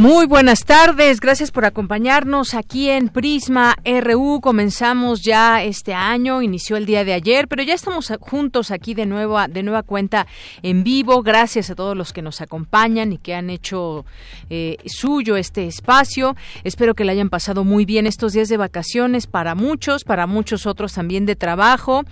Muy buenas tardes, gracias por acompañarnos aquí en Prisma RU. Comenzamos ya este año, inició el día de ayer, pero ya estamos juntos aquí de nuevo, de nueva cuenta en vivo. Gracias a todos los que nos acompañan y que han hecho eh, suyo este espacio. Espero que le hayan pasado muy bien estos días de vacaciones para muchos, para muchos otros también de trabajo,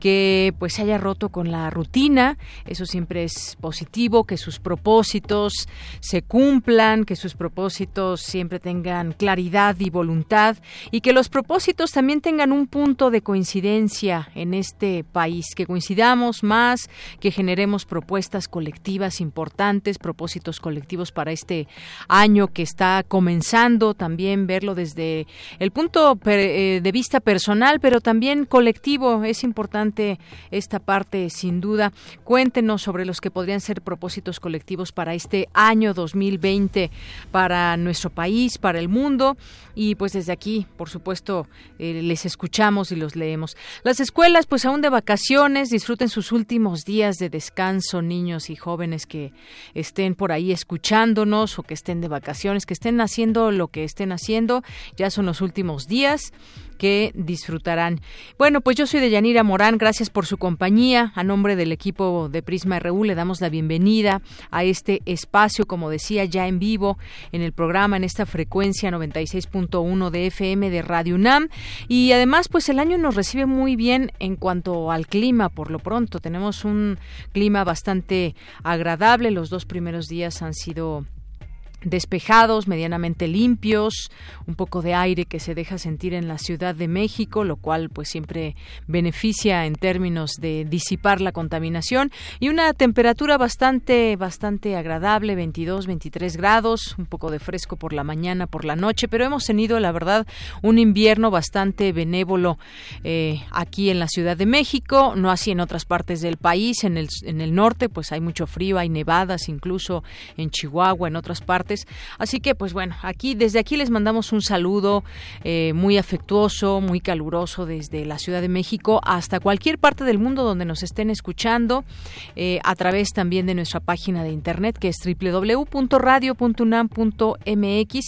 que pues se haya roto con la rutina. Eso siempre es positivo, que sus propósitos se cumplan, que sus propósitos siempre tengan claridad y voluntad y que los propósitos también tengan un punto de coincidencia en este país, que coincidamos más, que generemos propuestas colectivas importantes, propósitos colectivos para este año que está comenzando, también verlo desde el punto eh, de vista personal, pero también colectivo. Es importante esta parte, sin duda. Cuéntenos sobre los que podrían ser propósitos colectivos para este año 2020 para nuestro país, para el mundo. Y pues desde aquí, por supuesto, eh, les escuchamos y los leemos. Las escuelas pues aún de vacaciones, disfruten sus últimos días de descanso, niños y jóvenes que estén por ahí escuchándonos o que estén de vacaciones, que estén haciendo lo que estén haciendo, ya son los últimos días que disfrutarán. Bueno, pues yo soy de Yanira Morán, gracias por su compañía. A nombre del equipo de Prisma RU le damos la bienvenida a este espacio, como decía, ya en vivo en el programa, en esta frecuencia 96.1 de FM de Radio UNAM. Y además, pues el año nos recibe muy bien en cuanto al clima, por lo pronto. Tenemos un clima bastante agradable. Los dos primeros días han sido despejados, medianamente limpios, un poco de aire que se deja sentir en la Ciudad de México, lo cual pues siempre beneficia en términos de disipar la contaminación. Y una temperatura bastante bastante agradable, 22, 23 grados, un poco de fresco por la mañana, por la noche, pero hemos tenido la verdad un invierno bastante benévolo eh, aquí en la Ciudad de México, no así en otras partes del país, en el en el norte pues hay mucho frío, hay nevadas incluso en Chihuahua, en otras partes Así que, pues bueno, aquí desde aquí les mandamos un saludo eh, muy afectuoso, muy caluroso desde la Ciudad de México hasta cualquier parte del mundo donde nos estén escuchando eh, a través también de nuestra página de internet que es www.radio.unam.mx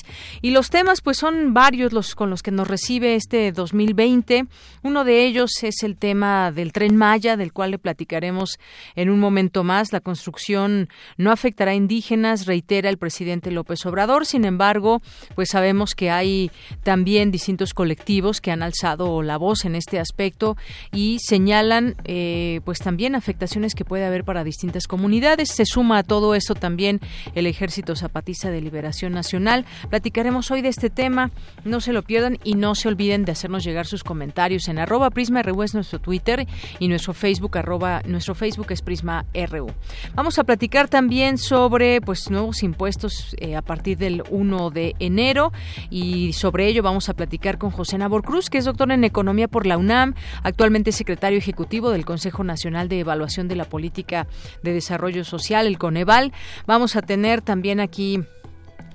y los temas pues son varios los con los que nos recibe este 2020. Uno de ellos es el tema del tren Maya, del cual le platicaremos en un momento más. La construcción no afectará a indígenas, reitera el presidente López Obrador. Sin embargo, pues sabemos que hay también distintos colectivos que han alzado la voz en este aspecto y señalan eh, pues también afectaciones que puede haber para distintas comunidades. Se suma a todo esto también el Ejército Zapatista de Liberación Nacional. Platicaremos hoy de este tema, no se lo pierdan y no se olviden de hacernos llegar sus comentarios en arroba Prisma es nuestro Twitter y nuestro Facebook arroba, nuestro Facebook es Prisma RU. Vamos a platicar también sobre pues nuevos impuestos eh, a partir del 1 de enero y sobre ello vamos a platicar con José Nabor Cruz, que es doctor en Economía por la UNAM, actualmente secretario ejecutivo del Consejo Nacional de Evaluación de la Política de Desarrollo Social, el Coneval. Vamos a tener también aquí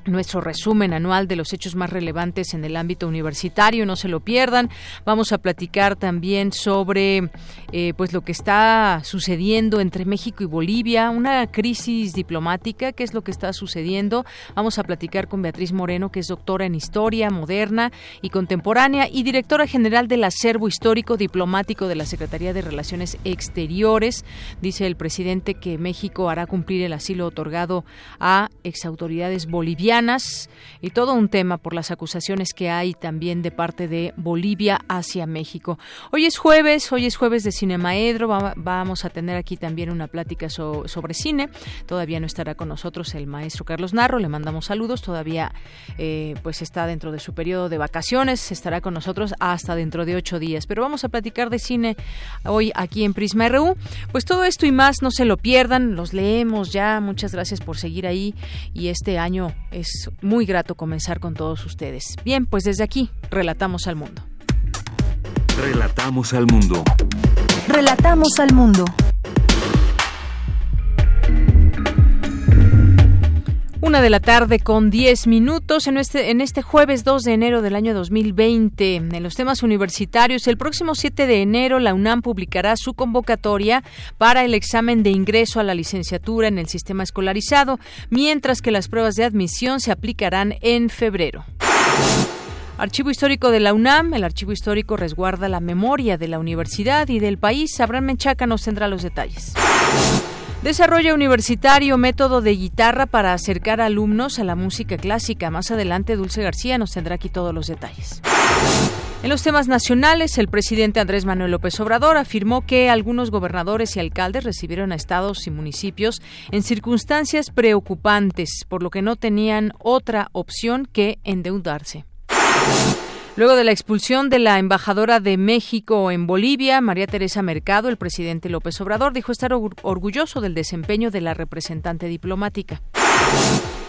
nuestro resumen anual de los hechos más relevantes en el ámbito universitario, no se lo pierdan. Vamos a platicar también sobre eh, pues lo que está sucediendo entre México y Bolivia, una crisis diplomática, qué es lo que está sucediendo. Vamos a platicar con Beatriz Moreno, que es doctora en historia moderna y contemporánea y directora general del acervo histórico diplomático de la Secretaría de Relaciones Exteriores. Dice el presidente que México hará cumplir el asilo otorgado a exautoridades bolivianas y todo un tema por las acusaciones que hay también de parte de Bolivia hacia México. Hoy es jueves, hoy es jueves de Cinemaedro, vamos a tener aquí también una plática sobre cine. Todavía no estará con nosotros el maestro Carlos Narro, le mandamos saludos, todavía eh, pues está dentro de su periodo de vacaciones, estará con nosotros hasta dentro de ocho días. Pero vamos a platicar de cine hoy aquí en Prisma RU. Pues todo esto y más no se lo pierdan, los leemos ya. Muchas gracias por seguir ahí y este año es muy grato comenzar con todos ustedes. Bien, pues desde aquí, relatamos al mundo. Relatamos al mundo. Relatamos al mundo. Una de la tarde con 10 minutos en este, este jueves 2 de enero del año 2020. En los temas universitarios, el próximo 7 de enero la UNAM publicará su convocatoria para el examen de ingreso a la licenciatura en el sistema escolarizado, mientras que las pruebas de admisión se aplicarán en febrero. Archivo Histórico de la UNAM. El archivo histórico resguarda la memoria de la universidad y del país. Abraham Menchaca nos tendrá los detalles. Desarrolla universitario método de guitarra para acercar alumnos a la música clásica. Más adelante, Dulce García nos tendrá aquí todos los detalles. En los temas nacionales, el presidente Andrés Manuel López Obrador afirmó que algunos gobernadores y alcaldes recibieron a estados y municipios en circunstancias preocupantes, por lo que no tenían otra opción que endeudarse. Luego de la expulsión de la embajadora de México en Bolivia, María Teresa Mercado, el presidente López Obrador dijo estar orgulloso del desempeño de la representante diplomática.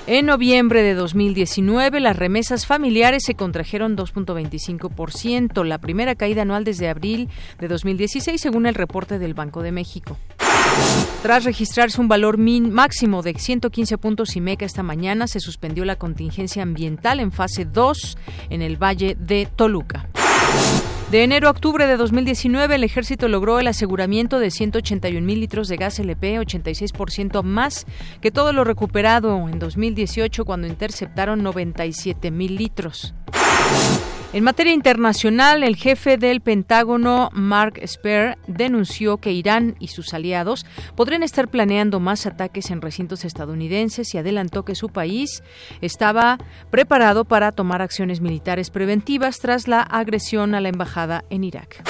En noviembre de 2019, las remesas familiares se contrajeron 2.25%, la primera caída anual desde abril de 2016, según el reporte del Banco de México. Tras registrarse un valor máximo de 115 puntos y meca esta mañana, se suspendió la contingencia ambiental en fase 2 en el Valle de Toluca. De enero a octubre de 2019, el ejército logró el aseguramiento de 181 mil litros de gas LP, 86% más que todo lo recuperado en 2018 cuando interceptaron 97 mil litros. En materia internacional, el jefe del Pentágono, Mark Esper, denunció que Irán y sus aliados podrían estar planeando más ataques en recintos estadounidenses y adelantó que su país estaba preparado para tomar acciones militares preventivas tras la agresión a la embajada en Irak.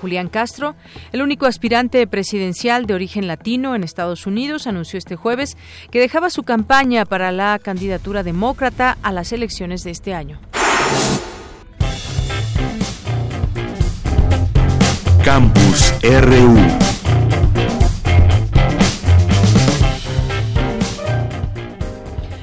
Julián Castro, el único aspirante presidencial de origen latino en Estados Unidos, anunció este jueves que dejaba su campaña para la candidatura demócrata a las elecciones de este año. Campus RU.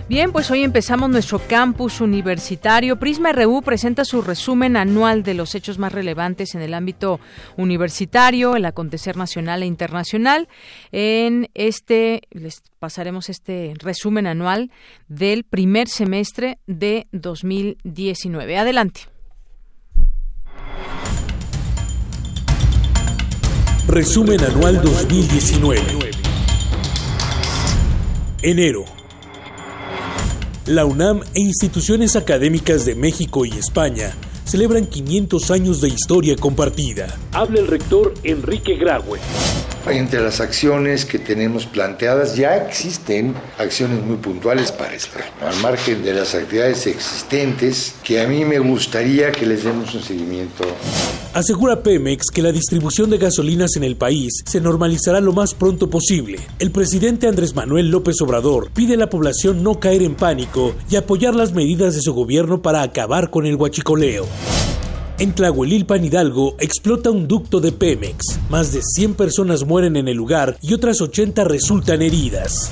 Bien, pues hoy empezamos nuestro campus universitario. Prisma RU presenta su resumen anual de los hechos más relevantes en el ámbito universitario, el acontecer nacional e internacional. En este, les pasaremos este resumen anual del primer semestre de 2019. Adelante. Resumen Anual 2019. Enero. La UNAM e instituciones académicas de México y España celebran 500 años de historia compartida. Habla el rector Enrique Graue. Entre las acciones que tenemos planteadas ya existen acciones muy puntuales para esto, al margen de las actividades existentes que a mí me gustaría que les demos un seguimiento. Asegura Pemex que la distribución de gasolinas en el país se normalizará lo más pronto posible. El presidente Andrés Manuel López Obrador pide a la población no caer en pánico y apoyar las medidas de su gobierno para acabar con el huachicoleo. En Tlahuelilpan Hidalgo explota un ducto de Pemex. Más de 100 personas mueren en el lugar y otras 80 resultan heridas.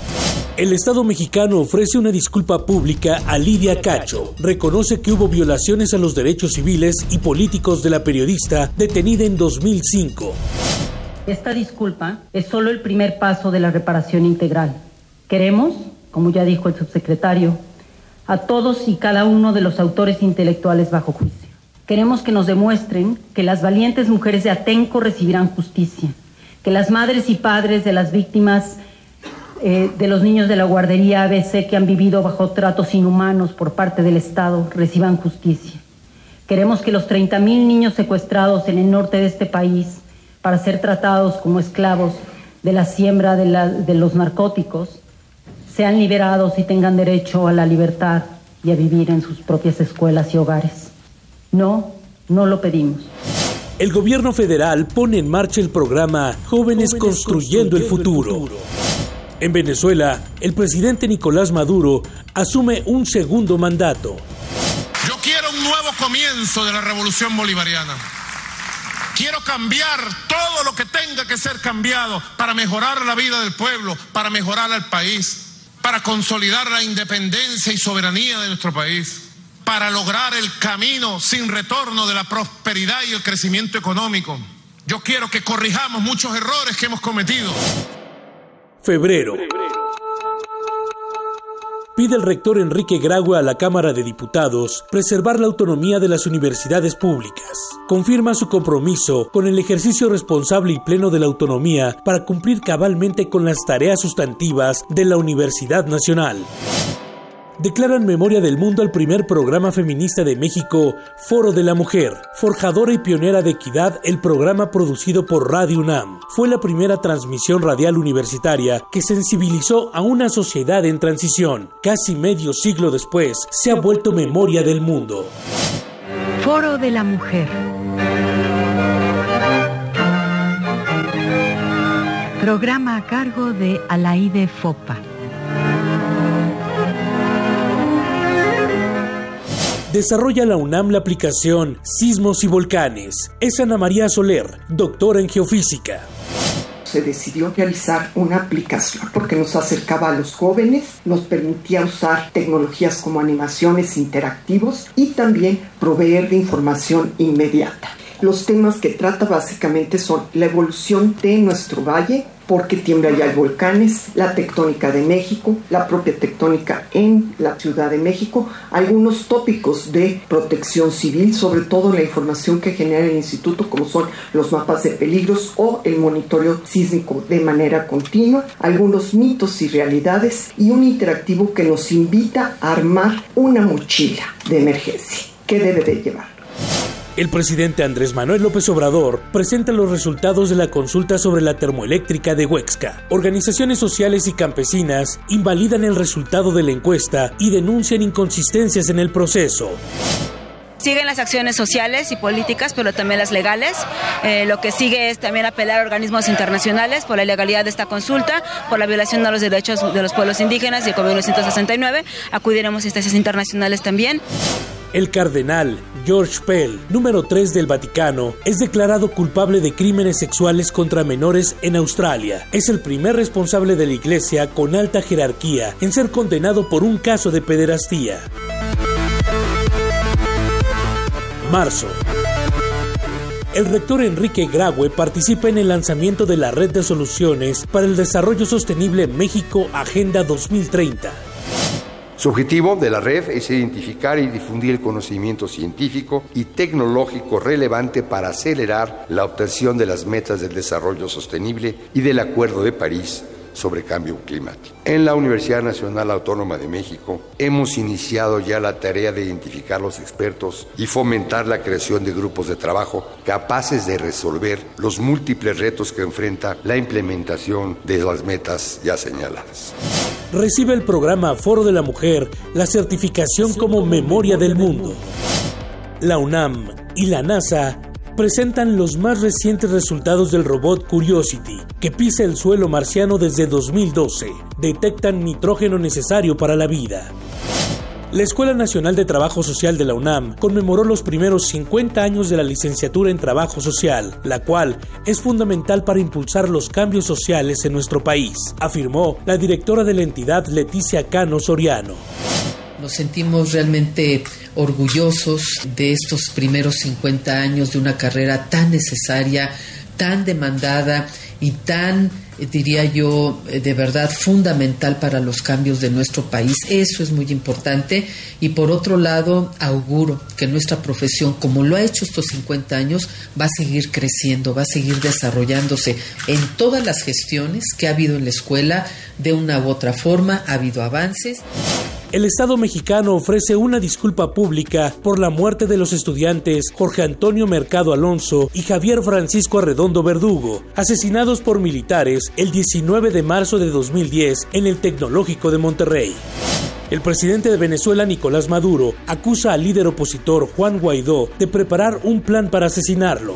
El Estado mexicano ofrece una disculpa pública a Lidia Cacho. Reconoce que hubo violaciones a los derechos civiles y políticos de la periodista detenida en 2005. Esta disculpa es solo el primer paso de la reparación integral. Queremos, como ya dijo el subsecretario, a todos y cada uno de los autores intelectuales bajo juicio. Queremos que nos demuestren que las valientes mujeres de Atenco recibirán justicia, que las madres y padres de las víctimas eh, de los niños de la guardería ABC que han vivido bajo tratos inhumanos por parte del Estado reciban justicia. Queremos que los 30.000 niños secuestrados en el norte de este país para ser tratados como esclavos de la siembra de los narcóticos sean liberados y tengan derecho a la libertad y a vivir en sus propias escuelas y hogares. No, no lo pedimos. El gobierno federal pone en marcha el programa Jóvenes, construyendo, el futuro. En Venezuela, el presidente Nicolás Maduro asume un segundo mandato. Yo quiero un nuevo comienzo de la revolución bolivariana. Quiero cambiar todo lo que tenga que ser cambiado para mejorar la vida del pueblo, para mejorar al país, para consolidar la independencia y soberanía de nuestro país, para lograr el camino sin retorno de la prosperidad y el crecimiento económico. Yo quiero que corrijamos muchos errores que hemos cometido. Febrero pide el rector Enrique Graue a la Cámara de Diputados preservar la autonomía de las universidades públicas. Confirma su compromiso con el ejercicio responsable y pleno de la autonomía para cumplir cabalmente con las tareas sustantivas de la Universidad Nacional declaran memoria del mundo al primer programa feminista de México, Foro de la Mujer. Forjadora y pionera de equidad, el programa producido por Radio UNAM fue la primera transmisión radial universitaria que sensibilizó a una sociedad en transición. Casi medio siglo después, se ha vuelto memoria del mundo. Foro de la Mujer. Programa a cargo de Alaide Fopa. Desarrolla la UNAM la aplicación Sismos y Volcanes. Es Ana María Soler, doctora en geofísica se decidió realizar una aplicación porque nos acercaba a los jóvenes, nos permitía usar tecnologías como animaciones interactivos y también proveer de información inmediata. Los temas que trata básicamente son la evolución de nuestro valle, porque tiembla ya hay volcanes, la tectónica de México, la propia tectónica en la Ciudad de México, algunos tópicos de protección civil, sobre todo la información que genera el instituto, como son los mapas de peligros o el monitoreo sísmico de manera continua, algunos mitos y realidades y un interactivo que nos invita a armar una mochila de emergencia. ¿Qué debe de llevar? El presidente Andrés Manuel López Obrador presenta los resultados de la consulta sobre la termoeléctrica de Huexca. Organizaciones sociales y campesinas invalidan el resultado de la encuesta y denuncian inconsistencias en el proceso. Siguen las acciones sociales y políticas, pero también las legales. Eh, lo que sigue es también apelar a organismos internacionales por la ilegalidad de esta consulta, por la violación de los derechos de los pueblos indígenas y el Convenio 169. Acudiremos a instancias internacionales también. El cardenal George Pell, número 3 del Vaticano, es declarado culpable de crímenes sexuales contra menores en Australia. Es el primer responsable de la Iglesia con alta jerarquía en ser condenado por un caso de pederastía. Marzo. El rector Enrique Graue participa en el lanzamiento de la Red de Soluciones para el Desarrollo Sostenible México Agenda 2030. Su objetivo de la red es identificar y difundir el conocimiento científico y tecnológico relevante para acelerar la obtención de las metas del desarrollo sostenible y del Acuerdo de París sobre cambio climático. En la Universidad Nacional Autónoma de México hemos iniciado ya la tarea de identificar los expertos y fomentar la creación de grupos de trabajo capaces de resolver los múltiples retos que enfrenta la implementación de las metas ya señaladas recibe el programa Foro de la Mujer la certificación como Memoria del Mundo. La UNAM y la NASA presentan los más recientes resultados del robot Curiosity, que pisa el suelo marciano desde 2012. Detectan nitrógeno necesario para la vida. La Escuela Nacional de Trabajo Social de la UNAM conmemoró los primeros 50 años de la licenciatura en Trabajo Social, la cual es fundamental para impulsar los cambios sociales en nuestro país, afirmó la directora de la entidad Leticia Cano Soriano. Nos sentimos realmente orgullosos de estos primeros 50 años de una carrera tan necesaria, tan demandada y tan eh, diría yo, eh, de verdad fundamental para los cambios de nuestro país. Eso es muy importante. Y por otro lado, auguro que nuestra profesión, como lo ha hecho estos 50 años, va a seguir creciendo, va a seguir desarrollándose en todas las gestiones que ha habido en la escuela. De una u otra forma, ha habido avances. El Estado mexicano ofrece una disculpa pública por la muerte de los estudiantes Jorge Antonio Mercado Alonso y Javier Francisco Arredondo Verdugo, asesinados por militares el 19 de marzo de 2010 en el Tecnológico de Monterrey. El presidente de Venezuela, Nicolás Maduro, acusa al líder opositor Juan Guaidó de preparar un plan para asesinarlo.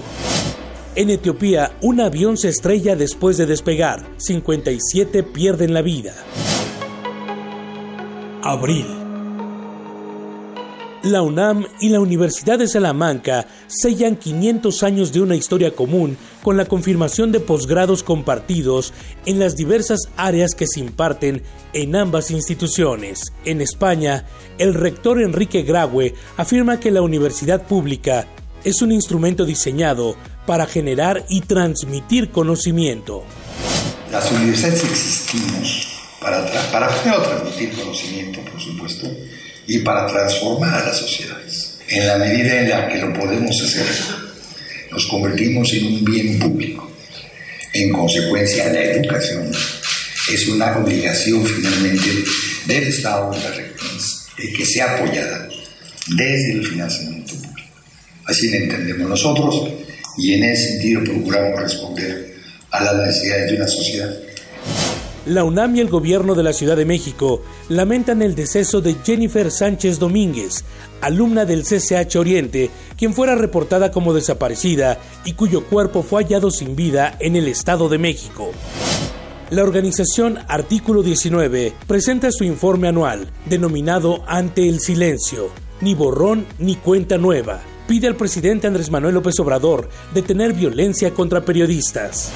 En Etiopía, un avión se estrella después de despegar. 57 pierden la vida. Abril. La UNAM y la Universidad de Salamanca sellan 500 años de una historia común con la confirmación de posgrados compartidos en las diversas áreas que se imparten en ambas instituciones. En España, el rector Enrique Graue afirma que la universidad pública es un instrumento diseñado para generar y transmitir conocimiento. Las universidades existimos para, para transmitir conocimiento, por supuesto, y para transformar a las sociedades. En la medida en la que lo podemos hacer, nos convertimos en un bien público. En consecuencia, la educación es una obligación finalmente del Estado de las regiones que sea apoyada desde el financiamiento público. Así lo entendemos nosotros y en ese sentido procuramos responder a las necesidades de una sociedad la UNAM y el gobierno de la Ciudad de México lamentan el deceso de Jennifer Sánchez Domínguez, alumna del CCH Oriente, quien fuera reportada como desaparecida y cuyo cuerpo fue hallado sin vida en el Estado de México. La organización Artículo 19 presenta su informe anual, denominado Ante el Silencio, ni borrón ni cuenta nueva. Pide al presidente Andrés Manuel López Obrador detener violencia contra periodistas.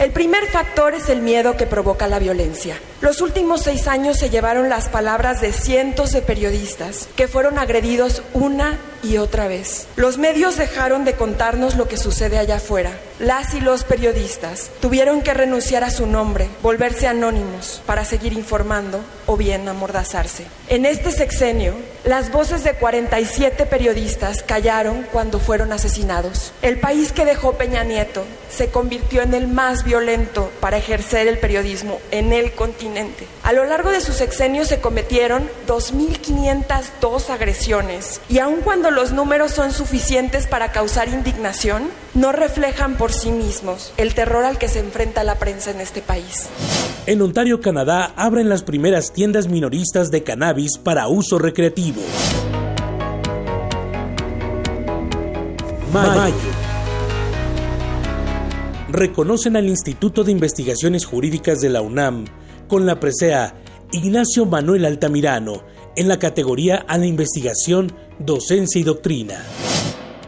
El primer factor es el miedo que provoca la violencia. Los últimos seis años se llevaron las palabras de cientos de periodistas que fueron agredidos una y otra vez. Los medios dejaron de contarnos lo que sucede allá afuera. Las y los periodistas tuvieron que renunciar a su nombre, volverse anónimos para seguir informando o bien amordazarse. En este sexenio, las voces de 47 periodistas callaron cuando fueron asesinados. El país que dejó Peña Nieto se convirtió en el más violento para ejercer el periodismo en el continente. A lo largo de su sexenio se cometieron 2.502 agresiones y aun cuando los números son suficientes para causar indignación, no reflejan por sí mismos el terror al que se enfrenta la prensa en este país. En Ontario, Canadá, abren las primeras tiendas minoristas de cannabis para uso recreativo. Mayo. Reconocen al Instituto de Investigaciones Jurídicas de la UNAM con la presea Ignacio Manuel Altamirano en la categoría a la investigación, docencia y doctrina.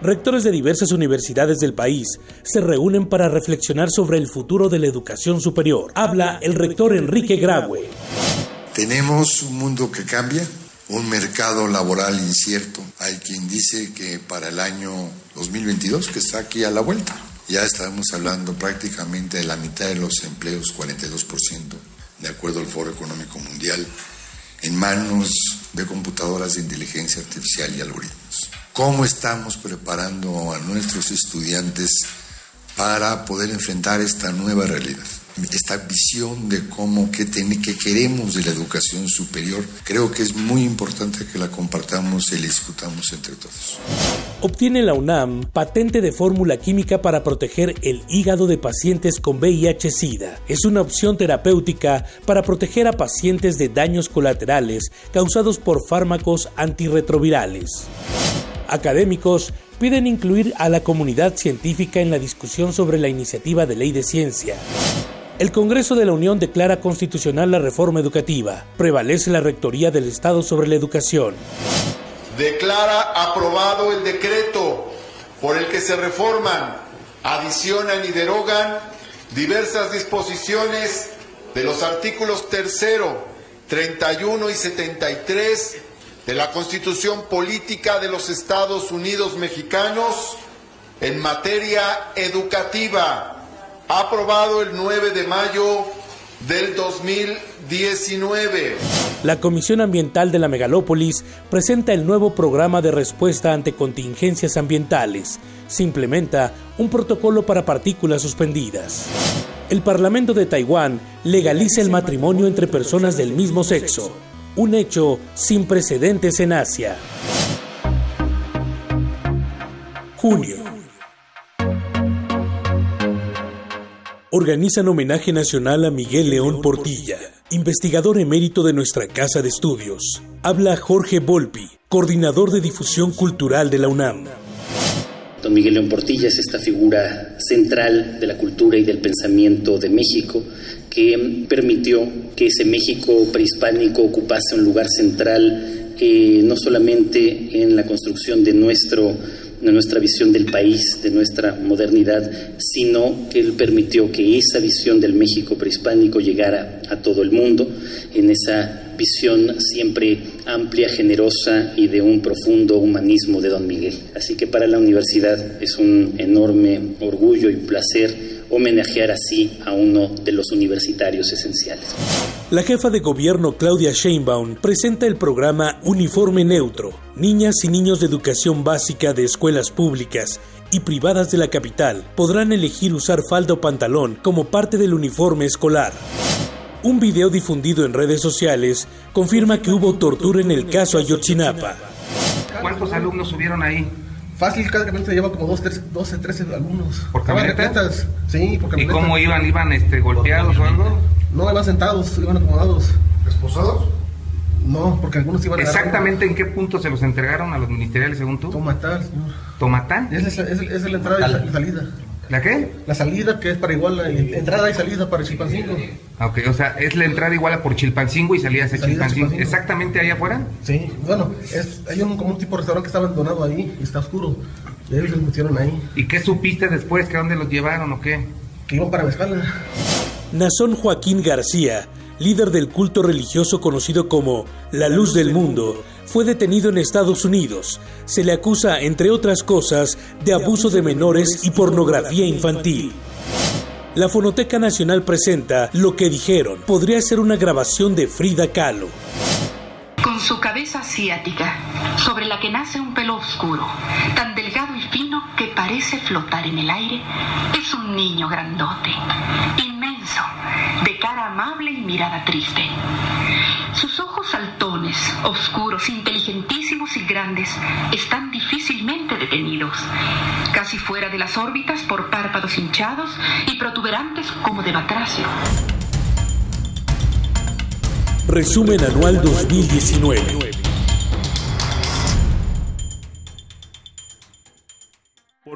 Rectores de diversas universidades del país se reúnen para reflexionar sobre el futuro de la educación superior. Habla el rector Enrique Graue. Tenemos un mundo que cambia, un mercado laboral incierto. Hay quien dice que para el año 2022, que está aquí a la vuelta, ya estamos hablando prácticamente de la mitad de los empleos, 42%, de acuerdo al Foro Económico Mundial, en manos de computadoras de inteligencia artificial y algoritmos. ¿Cómo estamos preparando a nuestros estudiantes para poder enfrentar esta nueva realidad? Esta visión de cómo, qué, que queremos de la educación superior, creo que es muy importante que la compartamos y la discutamos entre todos. Obtiene la UNAM patente de fórmula química para proteger el hígado de pacientes con VIH-Sida. Es una opción terapéutica para proteger a pacientes de daños colaterales causados por fármacos antirretrovirales. Académicos piden incluir a la comunidad científica en la discusión sobre la iniciativa de ley de ciencia. El Congreso de la Unión declara constitucional la reforma educativa. Prevalece la Rectoría del Estado sobre la educación. Declara aprobado el decreto por el que se reforman, adicionan y derogan diversas disposiciones de los artículos 3, 31 y 73 de la Constitución Política de los Estados Unidos Mexicanos en materia educativa aprobado el 9 de mayo del 2019. La Comisión Ambiental de la Megalópolis presenta el nuevo programa de respuesta ante contingencias ambientales. Se implementa un protocolo para partículas suspendidas. El Parlamento de Taiwán legaliza el matrimonio entre personas del mismo sexo. un hecho sin precedentes en Asia. Junio. Organizan homenaje nacional a Miguel León Portilla, investigador emérito de nuestra casa de estudios. Habla Jorge Volpi, coordinador de difusión cultural de la UNAM. Don Miguel León Portilla es esta figura central de la cultura y del pensamiento de México que permitió que ese México prehispánico ocupase un lugar central eh, no solamente en la construcción de nuestro de nuestra visión del país, de nuestra modernidad, sino que él permitió que esa visión del México prehispánico llegara a todo el mundo, en esa visión siempre amplia, generosa y de un profundo humanismo de don Miguel. Así que para la universidad es un enorme orgullo y placer homenajear así a uno de los universitarios esenciales. La jefa de gobierno Claudia Sheinbaum presenta el programa Uniforme Neutro. Niñas y niños de educación básica de escuelas públicas y privadas de la capital podrán elegir usar falda o pantalón como parte del uniforme escolar. Un video difundido en redes sociales confirma que hubo tortura en el caso Ayotzinapa. ¿Cuántos alumnos subieron ahí? Fácil, cada capítulo lleva como 12, 13 alumnos. ¿Por camionetas? Sí, por ¿Y cómo iban? ¿Iban este, golpeados o algo? No, iban sentados, iban acomodados. ¿Esposados? No, porque algunos iban ¿Exactamente en qué punto se los entregaron a los ministeriales según tú? Tomatán, señor. ¿Tomatán? Es, es, es, la entrada y la salida. ¿La qué? La salida que es para igual, la entrada y salida para Chilpancingo. Ok, o sea, es la entrada igual a por Chilpancingo y salida hacia Chilpancingo. ¿Exactamente ahí afuera? Sí, bueno, es, hay un, como un tipo de restaurante que está abandonado ahí y está oscuro. Y ellos los metieron ahí. ¿Y qué supiste después? ¿Que dónde los llevaron o qué? Que iban para Mezcala. Nazón Joaquín García, líder del culto religioso conocido como La Luz del Mundo, fue detenido en Estados Unidos. Se le acusa, entre otras cosas, de abuso de menores y pornografía infantil. La Fonoteca Nacional presenta Lo que dijeron. Podría ser una grabación de Frida Kahlo. Con su cabeza asiática, sobre la que nace un pelo oscuro, tan delgado que parece flotar en el aire, es un niño grandote, inmenso, de cara amable y mirada triste. Sus ojos saltones, oscuros, inteligentísimos y grandes, están difícilmente detenidos, casi fuera de las órbitas por párpados hinchados y protuberantes como de batracio. Resumen anual 2019.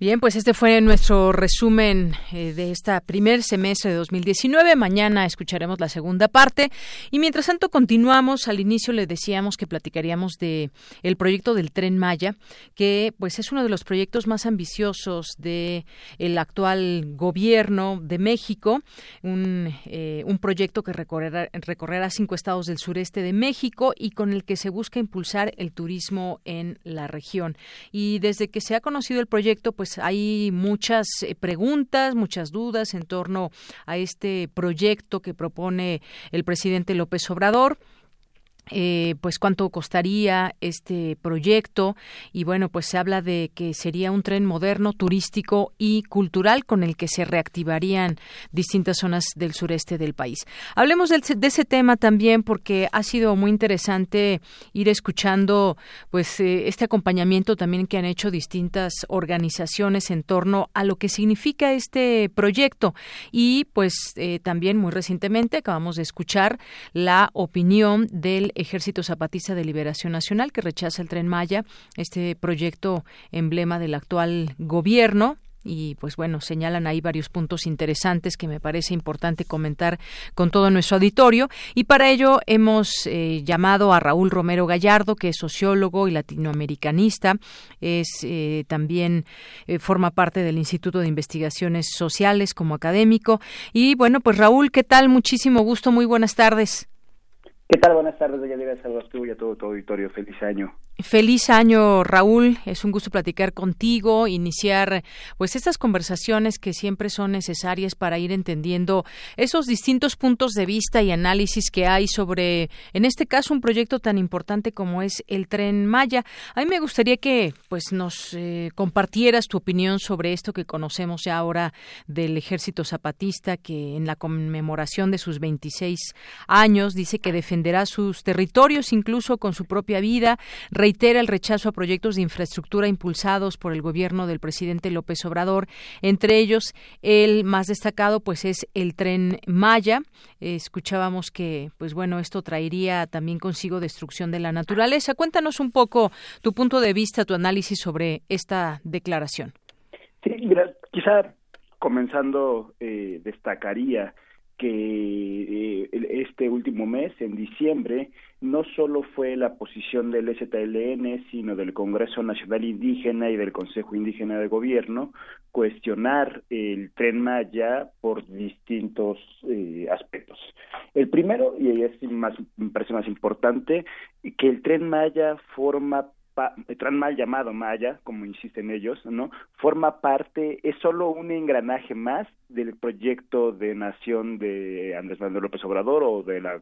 Bien, pues este fue nuestro resumen eh, de esta primer semestre de 2019. Mañana escucharemos la segunda parte y mientras tanto continuamos. Al inicio le decíamos que platicaríamos de el proyecto del Tren Maya, que pues es uno de los proyectos más ambiciosos de el actual gobierno de México, un, eh, un proyecto que recorrerá, recorrerá cinco estados del sureste de México y con el que se busca impulsar el turismo en la región. Y desde que se ha conocido el proyecto, pues pues, hay muchas eh, preguntas, muchas dudas en torno a este proyecto que propone el presidente López Obrador. Eh, pues cuánto costaría este proyecto. Y bueno pues se habla de que sería un tren moderno turístico y cultural con el que se reactivarían distintas zonas del sureste del país. Hablemos de, ese tema también porque ha sido muy interesante ir escuchando pues eh, este acompañamiento también que han hecho distintas organizaciones en torno a lo que significa este proyecto. Y pues eh, también muy recientemente acabamos de escuchar la opinión del Ejército Zapatista de Liberación Nacional, que rechaza el tren Maya, este proyecto emblema del actual gobierno. Y pues bueno, señalan ahí varios puntos interesantes que me parece importante comentar con todo nuestro auditorio. Y para ello hemos eh, llamado a Raúl Romero Gallardo, que es sociólogo y latinoamericanista, es eh, también eh, forma parte del Instituto de Investigaciones Sociales como académico. Y bueno, pues Raúl, ¿qué tal? Muchísimo gusto, muy buenas tardes. ¿Qué tal? Buenas tardes, ya Salvador y a todo tu auditorio. Feliz año. Feliz año, Raúl. Es un gusto platicar contigo, iniciar pues estas conversaciones que siempre son necesarias para ir entendiendo esos distintos puntos de vista y análisis que hay sobre, en este caso, un proyecto tan importante como es el Tren Maya. A mí me gustaría que pues nos eh, compartieras tu opinión sobre esto que conocemos ya ahora del Ejército Zapatista, que en la conmemoración de sus 26 años dice que defenderá sus territorios incluso con su propia vida reitera el rechazo a proyectos de infraestructura impulsados por el gobierno del presidente López Obrador. Entre ellos, el más destacado, pues, es el tren Maya. escuchábamos que, pues, bueno, esto traería también consigo destrucción de la naturaleza. Cuéntanos un poco tu punto de vista, tu análisis sobre esta declaración. Sí, mira, quizá comenzando eh, destacaría que eh, este último mes, en diciembre, no solo fue la posición del STLN, sino del Congreso Nacional Indígena y del Consejo Indígena de Gobierno, cuestionar el tren Maya por distintos eh, aspectos. El primero, y es más, me parece más importante, que el tren Maya forma tren mal llamado Maya, como insisten ellos, ¿no? Forma parte, es solo un engranaje más del proyecto de nación de Andrés Manuel López Obrador o de la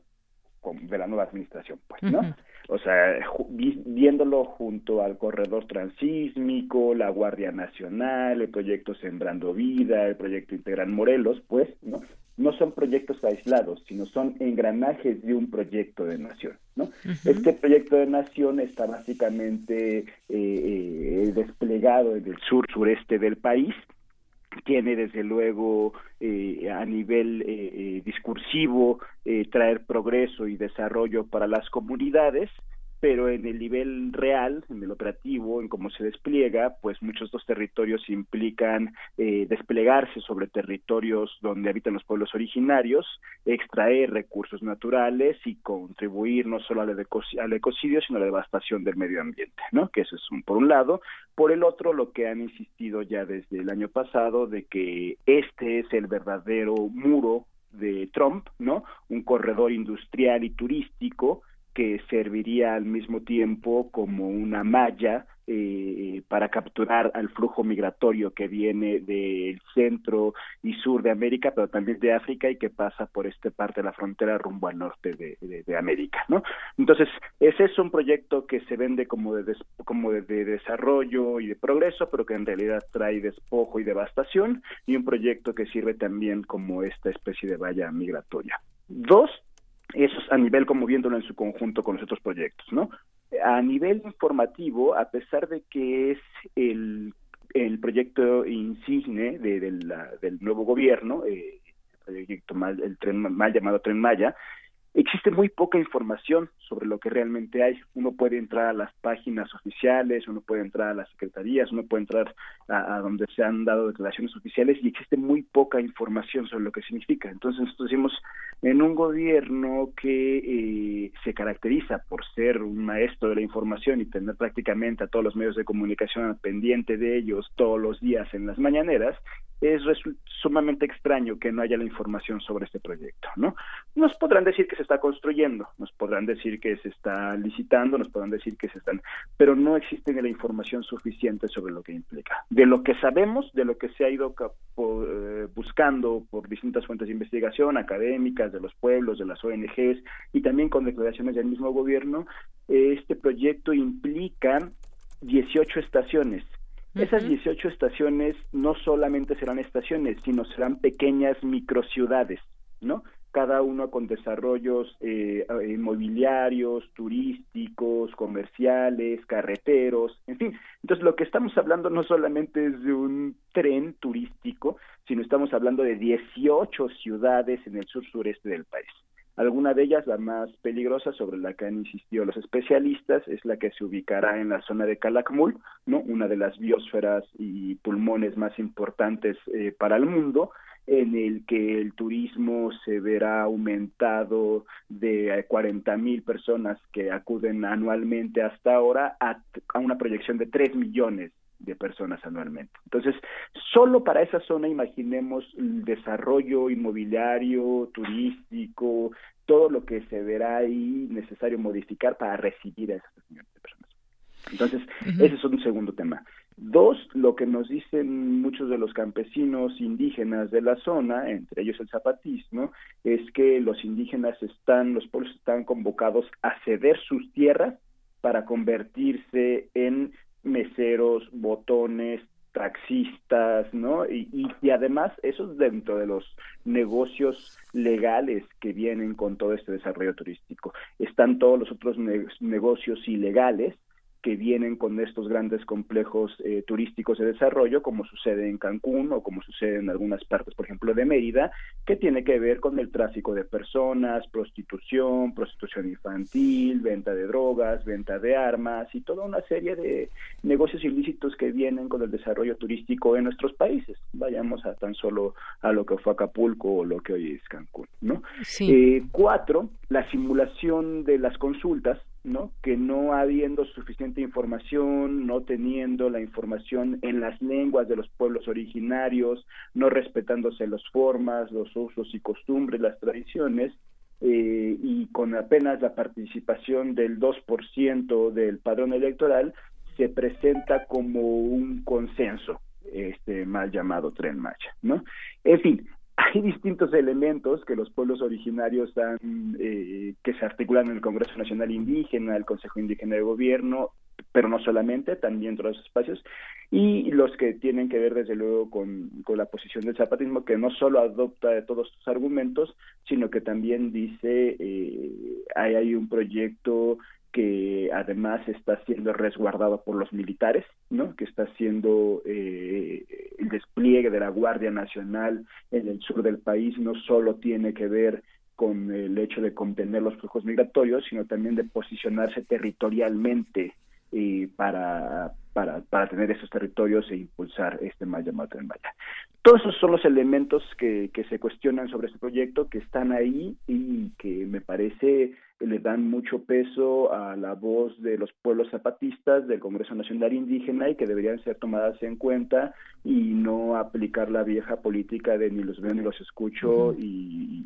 de la nueva administración, pues, ¿no? O sea, viéndolo junto al corredor transísmico, la Guardia Nacional, el proyecto Sembrando Vida, el proyecto Integral Morelos, pues, ¿no? no son proyectos aislados, sino son engranajes de un proyecto de nación. ¿no? Este proyecto de nación está básicamente eh, eh, desplegado en el sur sureste del país, tiene desde luego eh, a nivel discursivo traer progreso y desarrollo para las comunidades, pero en el nivel real, en el operativo, en cómo se despliega, pues muchos de estos territorios implican eh, desplegarse sobre territorios donde habitan los pueblos originarios, extraer recursos naturales y contribuir no solo al, al ecocidio, sino a la devastación del medio ambiente, ¿no? Que eso es un, por un lado. Por el otro, lo que han insistido ya desde el año pasado de que este es el verdadero muro de Trump, ¿no? Un corredor industrial y turístico que serviría al mismo tiempo como una malla eh, para capturar al flujo migratorio que viene del centro y sur de América, pero también de África y que pasa por esta parte de la frontera rumbo al norte de, América. Entonces, ese es un proyecto que se vende como de, como de, desarrollo y de progreso, pero que en realidad trae despojo y devastación, y un proyecto que sirve también como esta especie de valla migratoria. Dos, eso es a nivel como viéndolo en su conjunto con los otros proyectos, ¿no? A nivel informativo, a pesar de que es el, el proyecto insigne de, del nuevo gobierno, eh, proyecto mal, el tren mal llamado Tren Maya, existe muy poca información sobre lo que realmente hay. Uno puede entrar a las páginas oficiales, uno puede entrar a las secretarías, uno puede entrar a, donde se han dado declaraciones oficiales y existe muy poca información sobre lo que significa. Entonces nosotros decimos, en un gobierno que eh, se caracteriza por ser un maestro de la información y tener prácticamente a todos los medios de comunicación pendiente de ellos todos los días en las mañaneras, es sumamente extraño que no haya la información sobre este proyecto, ¿no? Nos podrán decir que se está construyendo, nos podrán decir que se está licitando, nos podrán decir que se están, pero no existe la información suficiente sobre lo que implica. De lo que sabemos, de lo que se ha ido eh, buscando por distintas fuentes de investigación, académicas, de los pueblos, de las ONGs y también con declaraciones del mismo gobierno, este proyecto implica 18 estaciones esas 18 estaciones no solamente serán estaciones, sino serán pequeñas microciudades, ¿no? Cada uno con desarrollos eh, inmobiliarios, turísticos, comerciales, carreteros, en fin. Entonces, lo que estamos hablando no solamente es de un tren turístico, sino estamos hablando de 18 ciudades en el sur sureste del país. Alguna de ellas, la más peligrosa, sobre la que han insistido los especialistas, es la que se ubicará en la zona de Calakmul, ¿no? una de las biosferas y pulmones más importantes eh, para el mundo, en el que el turismo se verá aumentado de 40 mil personas que acuden anualmente hasta ahora a, a una proyección de 3 millones de personas anualmente. Entonces, solo para esa zona imaginemos el desarrollo inmobiliario, turístico, todo lo que se verá ahí necesario modificar para recibir a esas millones de personas. Entonces, ese es un segundo tema. Dos, lo que nos dicen muchos de los campesinos indígenas de la zona, entre ellos el zapatismo, es que los indígenas están, los pueblos están convocados a ceder sus tierras para convertirse en meseros, botones, taxistas, ¿no? Y, y, además eso es dentro de los negocios legales que vienen con todo este desarrollo turístico. Están todos los otros negocios ilegales que vienen con estos grandes complejos eh, turísticos de desarrollo, como sucede en Cancún o como sucede en algunas partes, por ejemplo, de Mérida, que tiene que ver con el tráfico de personas, prostitución, prostitución infantil, venta de drogas, venta de armas y toda una serie de negocios ilícitos que vienen con el desarrollo turístico en nuestros países. Vayamos a tan solo a lo que fue Acapulco o lo que hoy es Cancún, ¿no? Eh, cuatro, la simulación de las consultas ¿no? Que no habiendo suficiente información, no teniendo la información en las lenguas de los pueblos originarios, no respetándose las formas, los usos y costumbres, las tradiciones, eh, y con apenas la participación del 2% del padrón electoral, se presenta como un consenso, este mal llamado tren Macha, ¿no? En fin, hay distintos elementos que los pueblos originarios han, eh, que se articulan en el Congreso Nacional Indígena, el Consejo Indígena de Gobierno, pero no solamente, también los espacios, y los que tienen que ver desde luego con, con la posición del zapatismo, que no solo adopta todos sus argumentos, sino que también dice, eh, hay un proyecto que además está siendo resguardado por los militares, ¿no? Que está siendo eh, el despliegue de la Guardia Nacional en el sur del país no solo tiene que ver con el hecho de contener los flujos migratorios, sino también de posicionarse territorialmente eh, para, para, para tener esos territorios e impulsar este mal llamado Tren Maya. Todos esos son los elementos que, que se cuestionan sobre este proyecto, que están ahí y que me parece le dan mucho peso a la voz de los pueblos zapatistas del Congreso Nacional Indígena y que deberían ser tomadas en cuenta y no aplicar la vieja política de ni los veo ni los escucho y,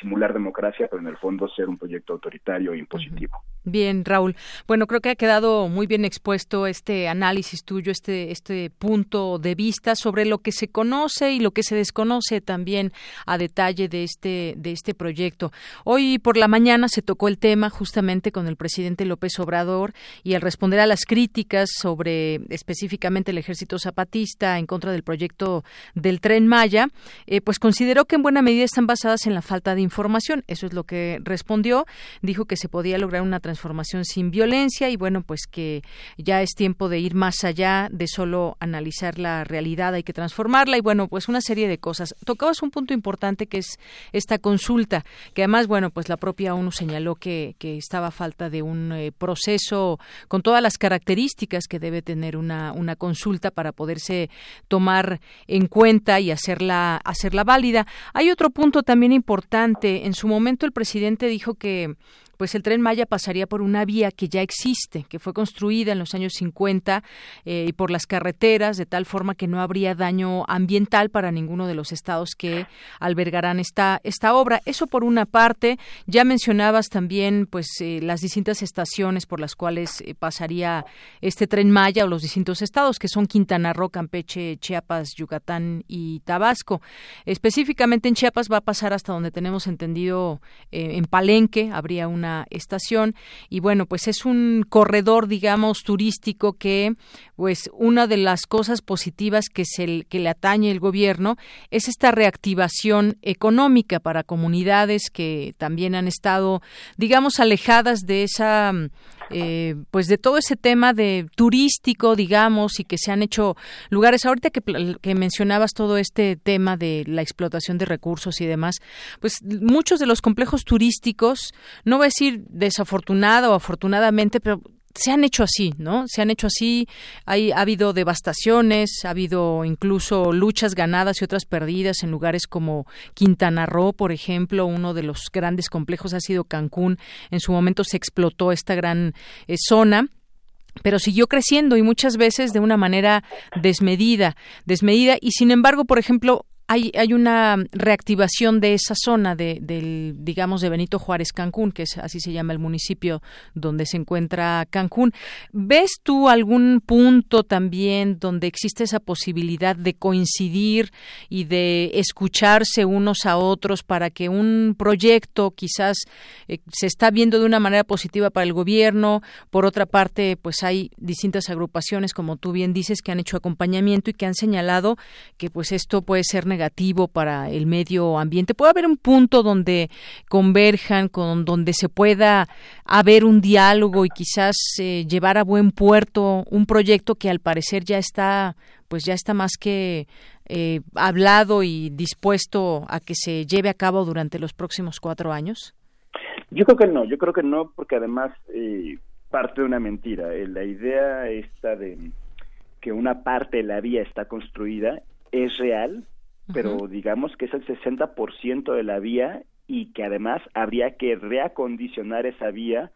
simular democracia, pero en el fondo ser un proyecto autoritario e impositivo. Bien, Raúl. Bueno, creo que ha quedado muy bien expuesto este análisis tuyo, este, este punto de vista sobre lo que se conoce y lo que se desconoce también a detalle de este, de este proyecto. Hoy por la mañana se tocó el tema justamente con el presidente López Obrador y al responder a las críticas sobre específicamente el ejército zapatista en contra del proyecto del tren Maya, eh, pues consideró que en buena medida están basadas en la falta de información. Eso es lo que respondió. Dijo que se podía lograr una transformación sin violencia y bueno, pues que ya es tiempo de ir más allá de solo analizar la realidad, hay que transformarla y bueno, pues una serie de cosas. Tocabas un punto importante que es esta consulta, que además, bueno, pues la propia ONU señaló señaló que, que estaba falta de un eh, proceso con todas las características que debe tener una, una consulta para poderse tomar en cuenta y hacerla, hacerla válida. Hay otro punto también importante. En su momento el presidente dijo que pues el tren Maya pasaría por una vía que ya existe, que fue construida en los años 50 eh, y por las carreteras, de tal forma que no habría daño ambiental para ninguno de los estados que albergarán esta, esta obra. Eso por una parte. Ya mencionabas también pues eh, las distintas estaciones por las cuales eh, pasaría este tren Maya o los distintos estados, que son Quintana Roo, Campeche, Chiapas, Yucatán y Tabasco. Específicamente en Chiapas va a pasar hasta donde tenemos entendido en Palenque, habría una estación. Y bueno, pues es un corredor, digamos, turístico que pues una de las cosas positivas que se que le atañe el gobierno es esta reactivación económica para comunidades que también han estado, digamos, alejadas de esa eh, pues de todo ese tema de turístico, digamos, y que se han hecho lugares. Ahorita que, que, mencionabas todo este tema de la explotación de recursos y demás, pues muchos de los complejos turísticos, no voy a decir desafortunada o afortunadamente, pero se han hecho así, ¿no? Se han hecho así, hay, ha habido devastaciones, ha habido incluso luchas ganadas y otras perdidas en lugares como Quintana Roo, por ejemplo, uno de los grandes complejos ha sido Cancún, en su momento se explotó esta gran eh, zona pero siguió creciendo y muchas veces de una manera desmedida, desmedida y sin embargo, por ejemplo, hay, hay una reactivación de esa zona de, del, digamos, de Benito Juárez Cancún, que es así se llama el municipio donde se encuentra Cancún. ¿Ves tú algún punto también donde existe esa posibilidad de coincidir y de escucharse unos a otros para que un proyecto quizás eh, se está viendo de una manera positiva para el gobierno, por otra parte, pues hay distintas agrupaciones, como tú bien dices, que han hecho acompañamiento y que han señalado que pues esto puede ser negativo para el medio ambiente. ¿Puede haber un punto donde converjan, con donde se pueda haber un diálogo y quizás eh, llevar a buen puerto un proyecto que al parecer ya está pues ya está más que eh, hablado y dispuesto a que se lleve a cabo durante los próximos cuatro años? Yo creo que no, yo creo que no, porque además eh, parte de una mentira. la idea esta de que una parte de la vía está construida es real, pero digamos que es el 60% de la vía y que además habría que reacondicionar esa vía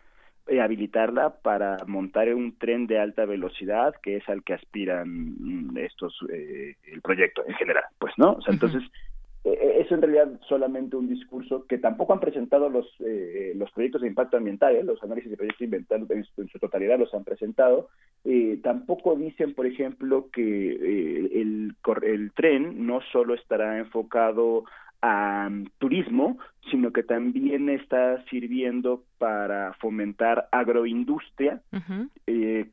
eh, habilitarla para montar un tren de alta velocidad que es al que aspiran mm, estos eh, el proyecto en general pues no o sea entonces es en realidad solamente un discurso que tampoco han presentado los eh, los proyectos de impacto ambiental, ¿eh? los análisis de proyectos ambientales en, en, su totalidad los han presentado. Eh, tampoco dicen, por ejemplo, que el, el tren no solo estará enfocado a um, turismo, sino que también está sirviendo para fomentar agroindustria,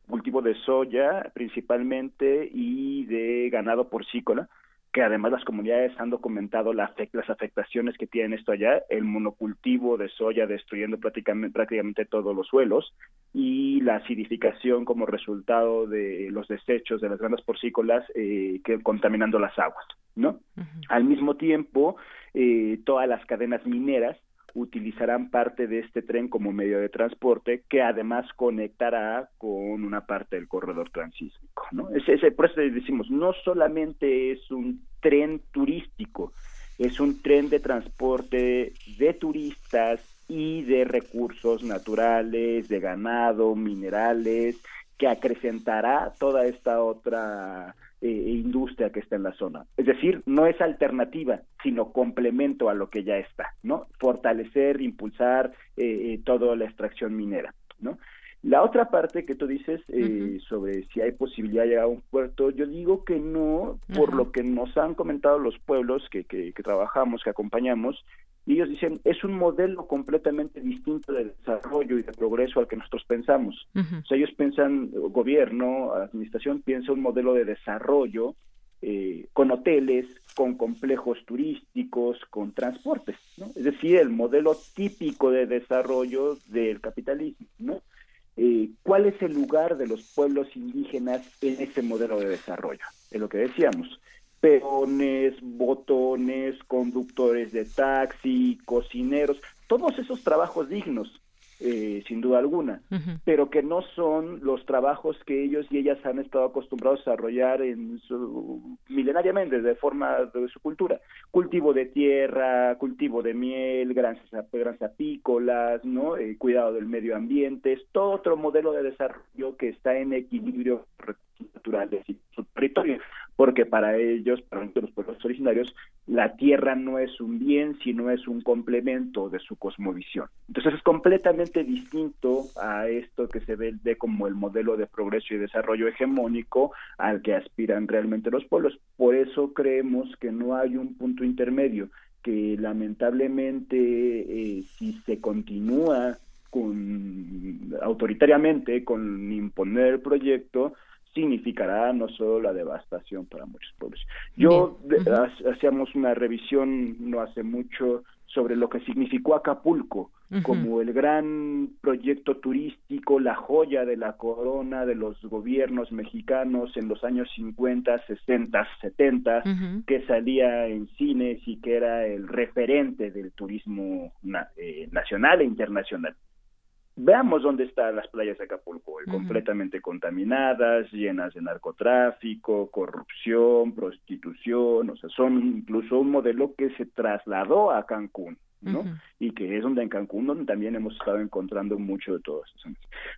cultivo de soya principalmente y de ganado porcícola que además las comunidades han documentado las afectaciones que tienen esto allá, el monocultivo de soya destruyendo prácticamente, prácticamente todos los suelos y la acidificación como resultado de los desechos de las grandes porcícolas eh, que contaminando las aguas, ¿no? Al mismo tiempo, eh, todas las cadenas mineras utilizarán parte de este tren como medio de transporte que además conectará con una parte del corredor transísmico. ¿no? Ese, por eso decimos, no solamente es un tren turístico, es un tren de transporte de turistas y de recursos naturales, de ganado, minerales, que acrecentará toda esta otra eh, industria que está en la zona. Es decir, no es alternativa, sino complemento a lo que ya está, ¿no? Fortalecer, impulsar eh, eh, toda la extracción minera, ¿no? La otra parte que tú dices eh, sobre si hay posibilidad de llegar a un puerto, yo digo que no, por lo que nos han comentado los pueblos que, que, que, trabajamos, que acompañamos, y ellos dicen, es un modelo completamente distinto de desarrollo y de progreso al que nosotros pensamos. O sea, ellos piensan, gobierno, administración, piensa un modelo de desarrollo eh, con hoteles, con complejos turísticos, con transportes, ¿no? Es decir, el modelo típico de desarrollo del capitalismo, ¿no? Eh, ¿Cuál es el lugar de los pueblos indígenas en ese modelo de desarrollo? Es lo que decíamos peones, botones, conductores de taxi, cocineros, todos esos trabajos dignos, eh, sin duda alguna, pero que no son los trabajos que ellos y ellas han estado acostumbrados a desarrollar en su, milenariamente de forma de su cultura. Cultivo de tierra, cultivo de miel, granjas, apícolas, ¿no? Eh, cuidado del medio ambiente, es todo otro modelo de desarrollo que está en equilibrio naturales y su territorio porque para ellos, para los pueblos originarios, la tierra no es un bien, sino es un complemento de su cosmovisión. Entonces es completamente distinto a esto que se ve como el modelo de progreso y desarrollo hegemónico al que aspiran realmente los pueblos. Por eso creemos que no hay un punto intermedio, que lamentablemente eh, si se continúa con autoritariamente con imponer el proyecto, significará no solo la devastación para muchos pueblos. Yo hacíamos una revisión no hace mucho sobre lo que significó Acapulco como el gran proyecto turístico, la joya de la corona de los gobiernos mexicanos en los años 50, 60, 70, que salía en cines y que era el referente del turismo eh, nacional e internacional. Veamos dónde están las playas de Acapulco, completamente contaminadas, llenas de narcotráfico, corrupción, prostitución, o sea, son incluso un modelo que se trasladó a Cancún, ¿no? Y que es donde en Cancún donde también hemos estado encontrando mucho de todo eso.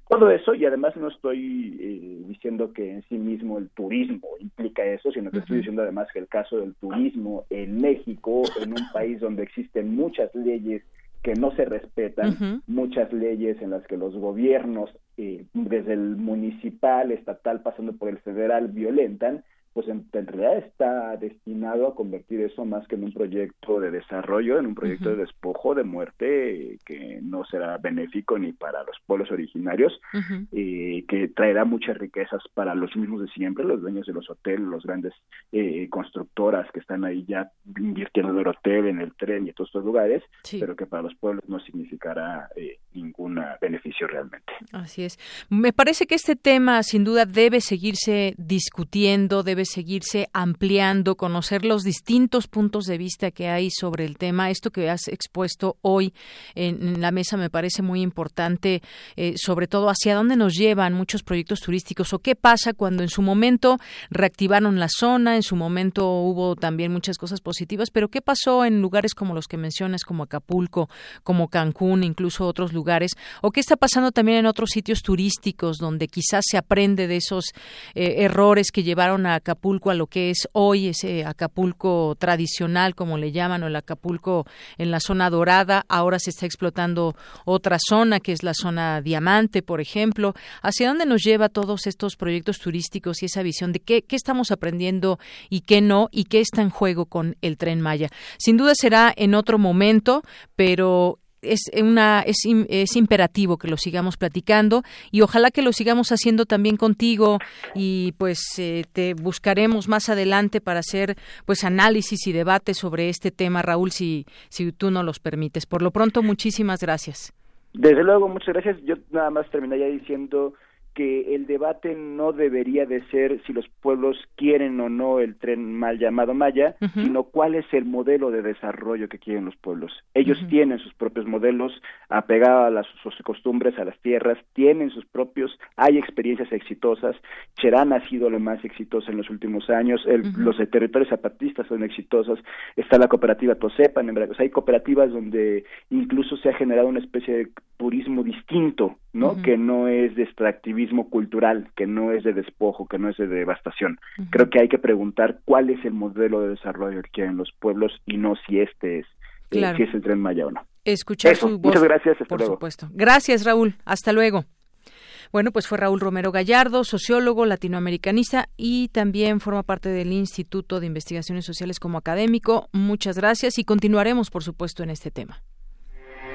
Todo eso, y además no estoy eh, diciendo que en sí mismo el turismo implica eso, sino que estoy diciendo además que el caso del turismo en México, en un país donde existen muchas leyes que no se respetan, muchas leyes en las que los gobiernos, eh, desde el municipal, estatal, pasando por el federal, violentan, pues en, realidad está destinado a convertir eso más que en un proyecto de desarrollo, en un proyecto de despojo, de muerte, que no será benéfico ni para los pueblos originarios, y que traerá muchas riquezas para los mismos de siempre, los dueños de los hoteles, los grandes eh, constructoras que están ahí ya invirtiendo en el hotel, en el tren y en todos estos lugares, pero que para los pueblos no significará eh, ningún beneficio realmente. Así es. Me parece que este tema sin duda debe seguirse discutiendo, debe seguirse ampliando, conocer los distintos puntos de vista que hay sobre el tema. Esto que has expuesto hoy en, la mesa me parece muy importante, eh, sobre todo hacia dónde nos llevan muchos proyectos turísticos o qué pasa cuando en su momento reactivaron la zona, en su momento hubo también muchas cosas positivas, pero qué pasó en lugares como los que mencionas, como Acapulco, como Cancún, incluso otros lugares, o qué está pasando también en otros sitios turísticos donde quizás se aprende de esos eh, errores que llevaron a Acapulco a lo que es hoy ese Acapulco tradicional, como le llaman, o el Acapulco en la zona dorada. Ahora se está explotando otra zona, que es la zona diamante, por ejemplo. ¿Hacia dónde nos lleva todos estos proyectos turísticos y esa visión de qué, qué estamos aprendiendo y qué no, y qué está en juego con el tren Maya? Sin duda será en otro momento, pero es una es, es, imperativo que lo sigamos platicando y ojalá que lo sigamos haciendo también contigo y pues eh, te buscaremos más adelante para hacer pues análisis y debate sobre este tema Raúl si si tú no los permites. Por lo pronto muchísimas gracias. Desde luego muchas gracias. Yo nada más terminaría diciendo que el debate no debería de ser si los pueblos quieren o no el tren mal llamado Maya, sino cuál es el modelo de desarrollo que quieren los pueblos. Ellos tienen sus propios modelos apegados a las sus costumbres, a las tierras, tienen sus propios, hay experiencias exitosas. Cherán ha sido lo más exitoso en los últimos años, los territorios zapatistas son exitosos, está la cooperativa Tosepan, en hay cooperativas donde incluso se ha generado una especie de turismo distinto, ¿no? Que no es de extractivismo cultural, que no es de despojo, que no es de devastación. Creo que hay que preguntar cuál es el modelo de desarrollo que quieren los pueblos y no si este es, eh, si es el tren Maya o no. Escuchar su voz. Muchas gracias. por supuesto. Gracias, Raúl. Hasta luego. Bueno, pues fue Raúl Romero Gallardo, sociólogo latinoamericanista y también forma parte del Instituto de Investigaciones Sociales como académico. Muchas gracias y continuaremos, por supuesto, en este tema.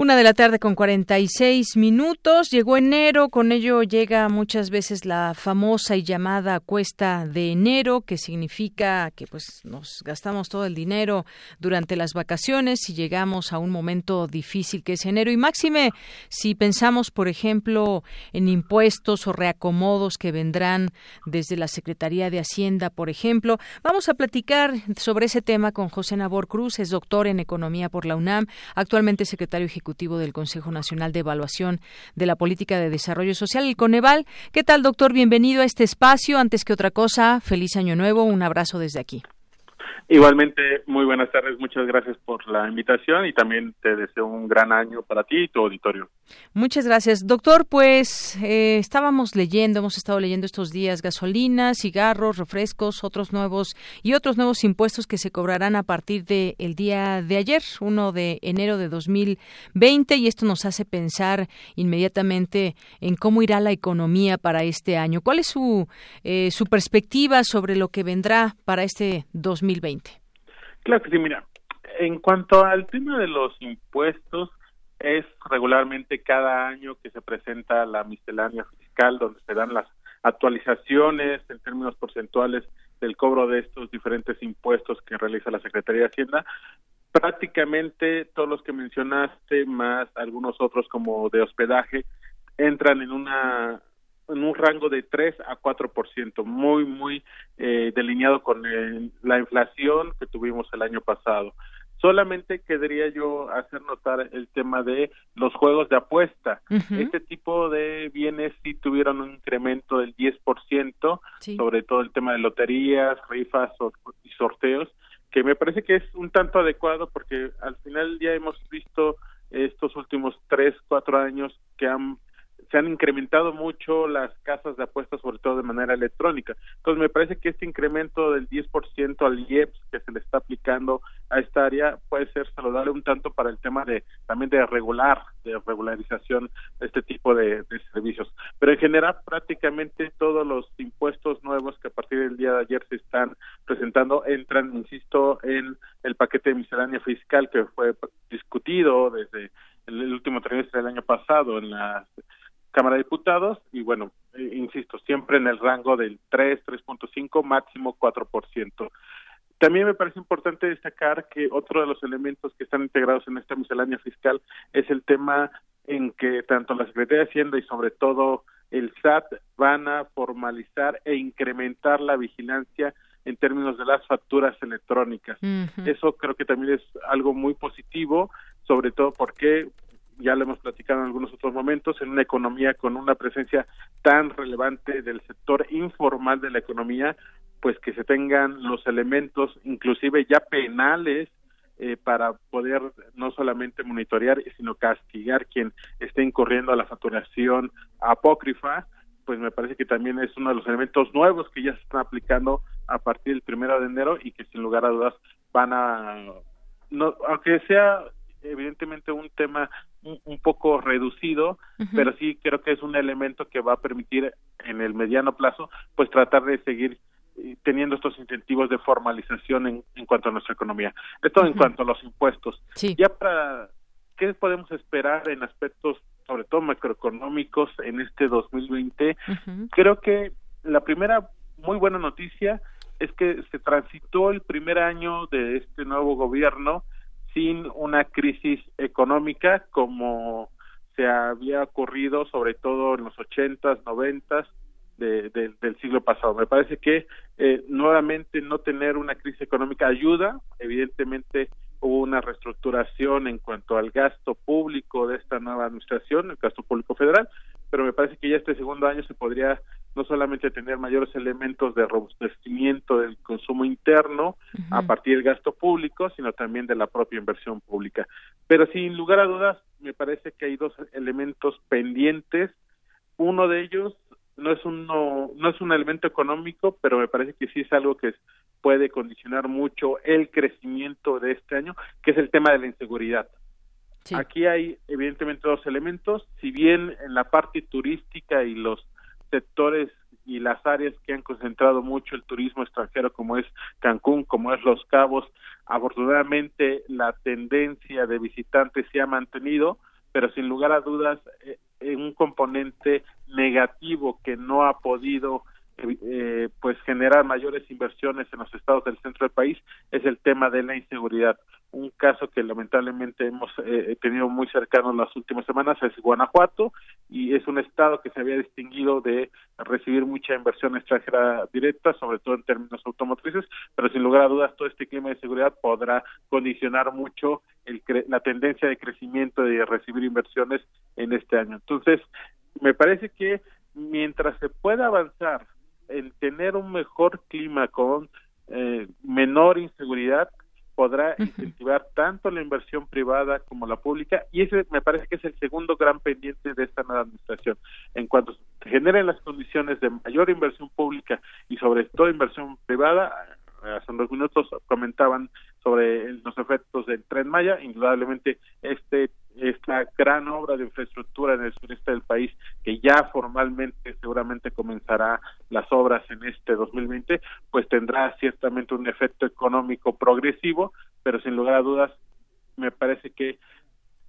Una de la tarde con 46 minutos. Llegó enero, con ello llega muchas veces la famosa y llamada cuesta de enero, que significa que pues nos gastamos todo el dinero durante las vacaciones y llegamos a un momento difícil que es enero. Y máxime, si pensamos, por ejemplo, en impuestos o reacomodos que vendrán desde la Secretaría de Hacienda, por ejemplo, vamos a platicar sobre ese tema con José Nabor Cruz, es doctor en Economía por la UNAM, actualmente secretario ejecutivo del Consejo Nacional de Evaluación de la Política de Desarrollo Social, el Coneval. ¿Qué tal, doctor? Bienvenido a este espacio. Antes que otra cosa, feliz año nuevo. Un abrazo desde aquí. Igualmente, muy buenas tardes, muchas gracias por la invitación y también te deseo un gran año para ti y tu auditorio. Muchas gracias. Doctor, pues eh, estábamos leyendo, hemos estado leyendo estos días gasolina, cigarros, refrescos, otros nuevos y otros nuevos impuestos que se cobrarán a partir del el día de ayer, 1 de enero de 2020, y esto nos hace pensar inmediatamente en cómo irá la economía para este año. ¿Cuál es su, eh, su perspectiva sobre lo que vendrá para este 2020? Claro que sí, mira, en cuanto al tema de los impuestos, es regularmente cada año que se presenta la miscelánea fiscal donde se dan las actualizaciones en términos porcentuales del cobro de estos diferentes impuestos que realiza la Secretaría de Hacienda. Prácticamente todos los que mencionaste, más algunos otros como de hospedaje, entran en una en un rango de 3 a 4%, muy, muy eh, delineado con la inflación que tuvimos el año pasado. Solamente querría yo hacer notar el tema de los juegos de apuesta. Este tipo de bienes sí tuvieron un incremento del 10%, sobre todo el tema de loterías, rifas y sorteos, que me parece que es un tanto adecuado porque al final ya hemos visto estos últimos tres, cuatro años que han se han incrementado mucho las casas de apuestas, sobre todo de manera electrónica. Entonces, me parece que este incremento del 10% al IEPS que se le está aplicando a esta área puede ser saludable un tanto para el tema de también de regular, de regularización de este tipo de, servicios. Pero en general, prácticamente todos los impuestos nuevos que a partir del día de ayer se están presentando entran, insisto, en el paquete de miscelánea fiscal que fue discutido desde el último trimestre del año pasado en la Cámara de Diputados y bueno, eh, insisto, siempre en el rango del 3, 3.5, máximo 4%. También me parece importante destacar que otro de los elementos que están integrados en esta miscelánea fiscal es el tema en que tanto la Secretaría de Hacienda y sobre todo el SAT van a formalizar e incrementar la vigilancia en términos de las facturas electrónicas. Eso creo que también es algo muy positivo, sobre todo porque ya lo hemos platicado en algunos otros momentos, en una economía con una presencia tan relevante del sector informal de la economía, pues que se tengan los elementos, inclusive ya penales, eh, para poder no solamente monitorear, sino castigar quien esté incurriendo a la facturación apócrifa, pues me parece que también es uno de los elementos nuevos que ya se están aplicando a partir del primero de enero y que sin lugar a dudas van a, no, aunque sea evidentemente un tema un, poco reducido, pero sí creo que es un elemento que va a permitir en el mediano plazo pues tratar de seguir eh, teniendo estos incentivos de formalización en, en cuanto a nuestra economía. Esto en cuanto a los impuestos. Ya para, ¿qué podemos esperar en aspectos, sobre todo macroeconómicos, en este 2020? Creo que la primera muy buena noticia es que se transitó el primer año de este nuevo gobierno sin una crisis económica como se había ocurrido sobre todo en los ochentas, noventas de, del siglo pasado. Me parece que eh, nuevamente no tener una crisis económica ayuda, evidentemente hubo una reestructuración en cuanto al gasto público de esta nueva administración, el gasto público federal, pero me parece que ya este segundo año se podría no solamente tener mayores elementos de robustecimiento del consumo interno a partir del gasto público, sino también de la propia inversión pública. Pero sin lugar a dudas, me parece que hay dos elementos pendientes. Uno de ellos no es uno, no es un elemento económico, pero me parece que sí es algo que puede condicionar mucho el crecimiento de este año, que es el tema de la inseguridad. Aquí hay evidentemente dos elementos, si bien en la parte turística y los sectores y las áreas que han concentrado mucho el turismo extranjero como es Cancún, como es Los Cabos, afortunadamente la tendencia de visitantes se ha mantenido, pero sin lugar a dudas eh, un componente negativo que no ha podido eh, pues generar mayores inversiones en los estados del centro del país es el tema de la inseguridad. Un caso que lamentablemente hemos eh, tenido muy cercano en las últimas semanas es Guanajuato y es un estado que se había distinguido de recibir mucha inversión extranjera directa, sobre todo en términos automotrices, pero sin lugar a dudas todo este clima de seguridad podrá condicionar mucho el la tendencia de crecimiento de recibir inversiones en este año. Entonces, me parece que mientras se pueda avanzar el tener un mejor clima con eh, menor inseguridad podrá incentivar tanto la inversión privada como la pública y ese me parece que es el segundo gran pendiente de esta nueva administración. En cuanto se generen las condiciones de mayor inversión pública y sobre todo inversión privada, hace unos minutos comentaban sobre los efectos del tren Maya, indudablemente este esta gran obra de infraestructura en el sureste del país que ya formalmente seguramente comenzará las obras en este 2020, pues tendrá ciertamente un efecto económico progresivo, pero sin lugar a dudas me parece que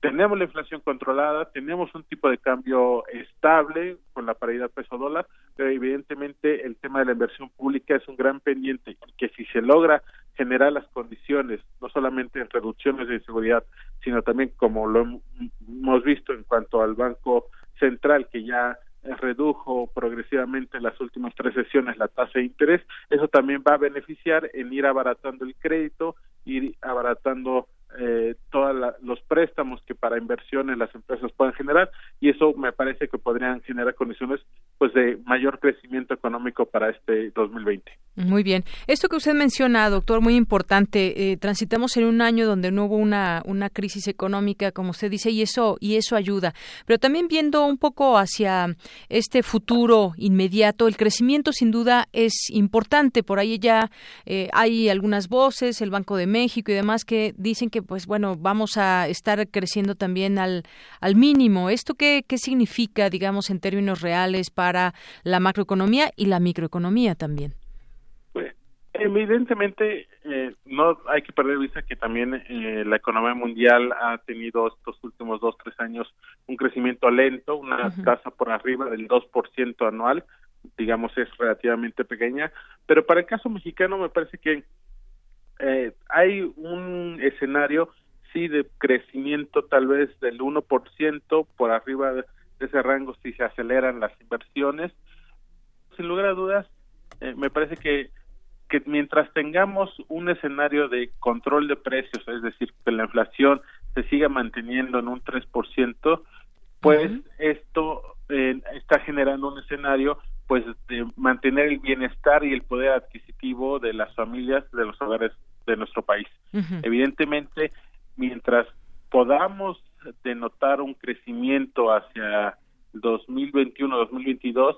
tenemos la inflación controlada, tenemos un tipo de cambio estable con la paridad peso dólar, pero evidentemente el tema de la inversión pública es un gran pendiente que si se logra generar las condiciones, no solamente en reducciones de inseguridad, sino también como lo hemos visto en cuanto al Banco Central que ya redujo progresivamente en las últimas tres sesiones la tasa de interés, eso también va a beneficiar en ir abaratando el crédito, ir abaratando eh, todos los préstamos que para inversiones las empresas puedan generar y eso me parece que podrían generar condiciones pues de mayor crecimiento económico para este 2020. Muy bien. Esto que usted menciona, doctor, muy importante. Eh, transitamos en un año donde no hubo una, una crisis económica, como usted dice, y eso y eso ayuda. Pero también viendo un poco hacia este futuro inmediato, el crecimiento sin duda es importante. Por ahí ya eh, hay algunas voces, el Banco de México y demás que dicen que pues bueno, vamos a estar creciendo también al, al mínimo. ¿Esto qué, qué significa, digamos, en términos reales para la macroeconomía y la microeconomía también? Pues, evidentemente, eh, no hay que perder vista que también eh, la economía mundial ha tenido estos últimos dos, tres años un crecimiento lento, una tasa por arriba del 2% anual, digamos, es relativamente pequeña, pero para el caso mexicano me parece que eh, hay un escenario, sí, de crecimiento tal vez del 1% por arriba de ese rango si se aceleran las inversiones. Sin lugar a dudas, eh, me parece que, que mientras tengamos un escenario de control de precios, es decir, que la inflación se siga manteniendo en un 3%, pues esto eh, está generando un escenario pues de mantener el bienestar y el poder adquisitivo de las familias de los hogares de nuestro país. Evidentemente, mientras podamos denotar un crecimiento hacia 2021-2022,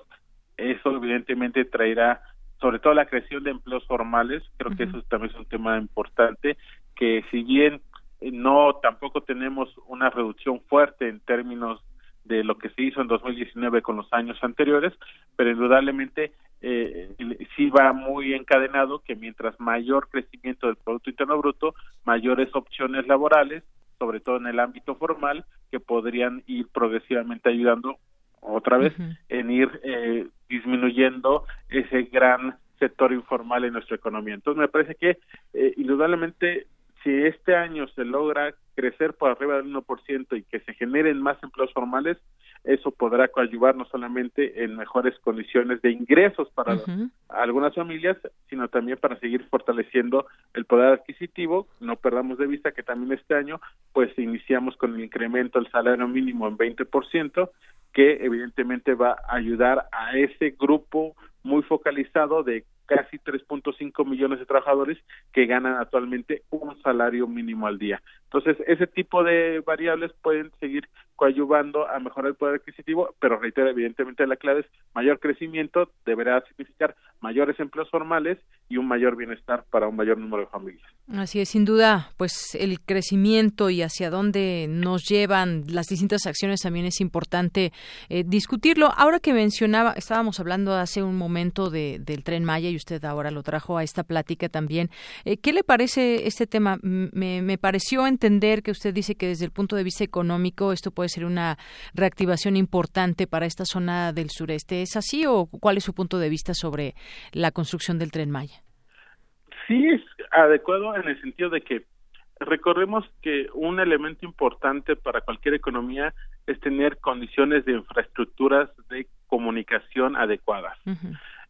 eso evidentemente traerá sobre todo la creación de empleos formales, creo que eso también es un tema importante, que si bien no tampoco tenemos una reducción fuerte en términos de lo que se hizo en 2019 con los años anteriores, pero indudablemente eh, sí va muy encadenado que mientras mayor crecimiento del Producto Interno Bruto, mayores opciones laborales, sobre todo en el ámbito formal, que podrían ir progresivamente ayudando otra vez en ir eh, disminuyendo ese gran sector informal en nuestra economía. Entonces me parece que eh, indudablemente si este año se logra crecer por arriba del 1% y que se generen más empleos formales, eso podrá coadyuvar no solamente en mejores condiciones de ingresos para algunas familias, sino también para seguir fortaleciendo el poder adquisitivo. No perdamos de vista que también este año, pues iniciamos con el incremento del salario mínimo en 20%, que evidentemente va a ayudar a ese grupo muy focalizado de casi 3.5 millones de trabajadores que ganan actualmente un salario mínimo al día. Entonces, ese tipo de variables pueden seguir coadyuvando a mejorar el poder adquisitivo, pero reitero, evidentemente la clave es mayor crecimiento, deberá significar mayores empleos formales y un mayor bienestar para un mayor número de familias. Así es, sin duda, pues el crecimiento y hacia dónde nos llevan las distintas acciones también es importante eh, discutirlo. Ahora que mencionaba, estábamos hablando hace un momento de, del tren Maya y usted ahora lo trajo a esta plática también. Eh, ¿Qué le parece este tema? Me, pareció entender que usted dice que desde el punto de vista económico esto puede ser una reactivación importante para esta zona del sureste. ¿Es así o cuál es su punto de vista sobre la construcción del tren Maya? Sí, es adecuado en el sentido de que recordemos que un elemento importante para cualquier economía es tener condiciones de infraestructuras de comunicación adecuadas.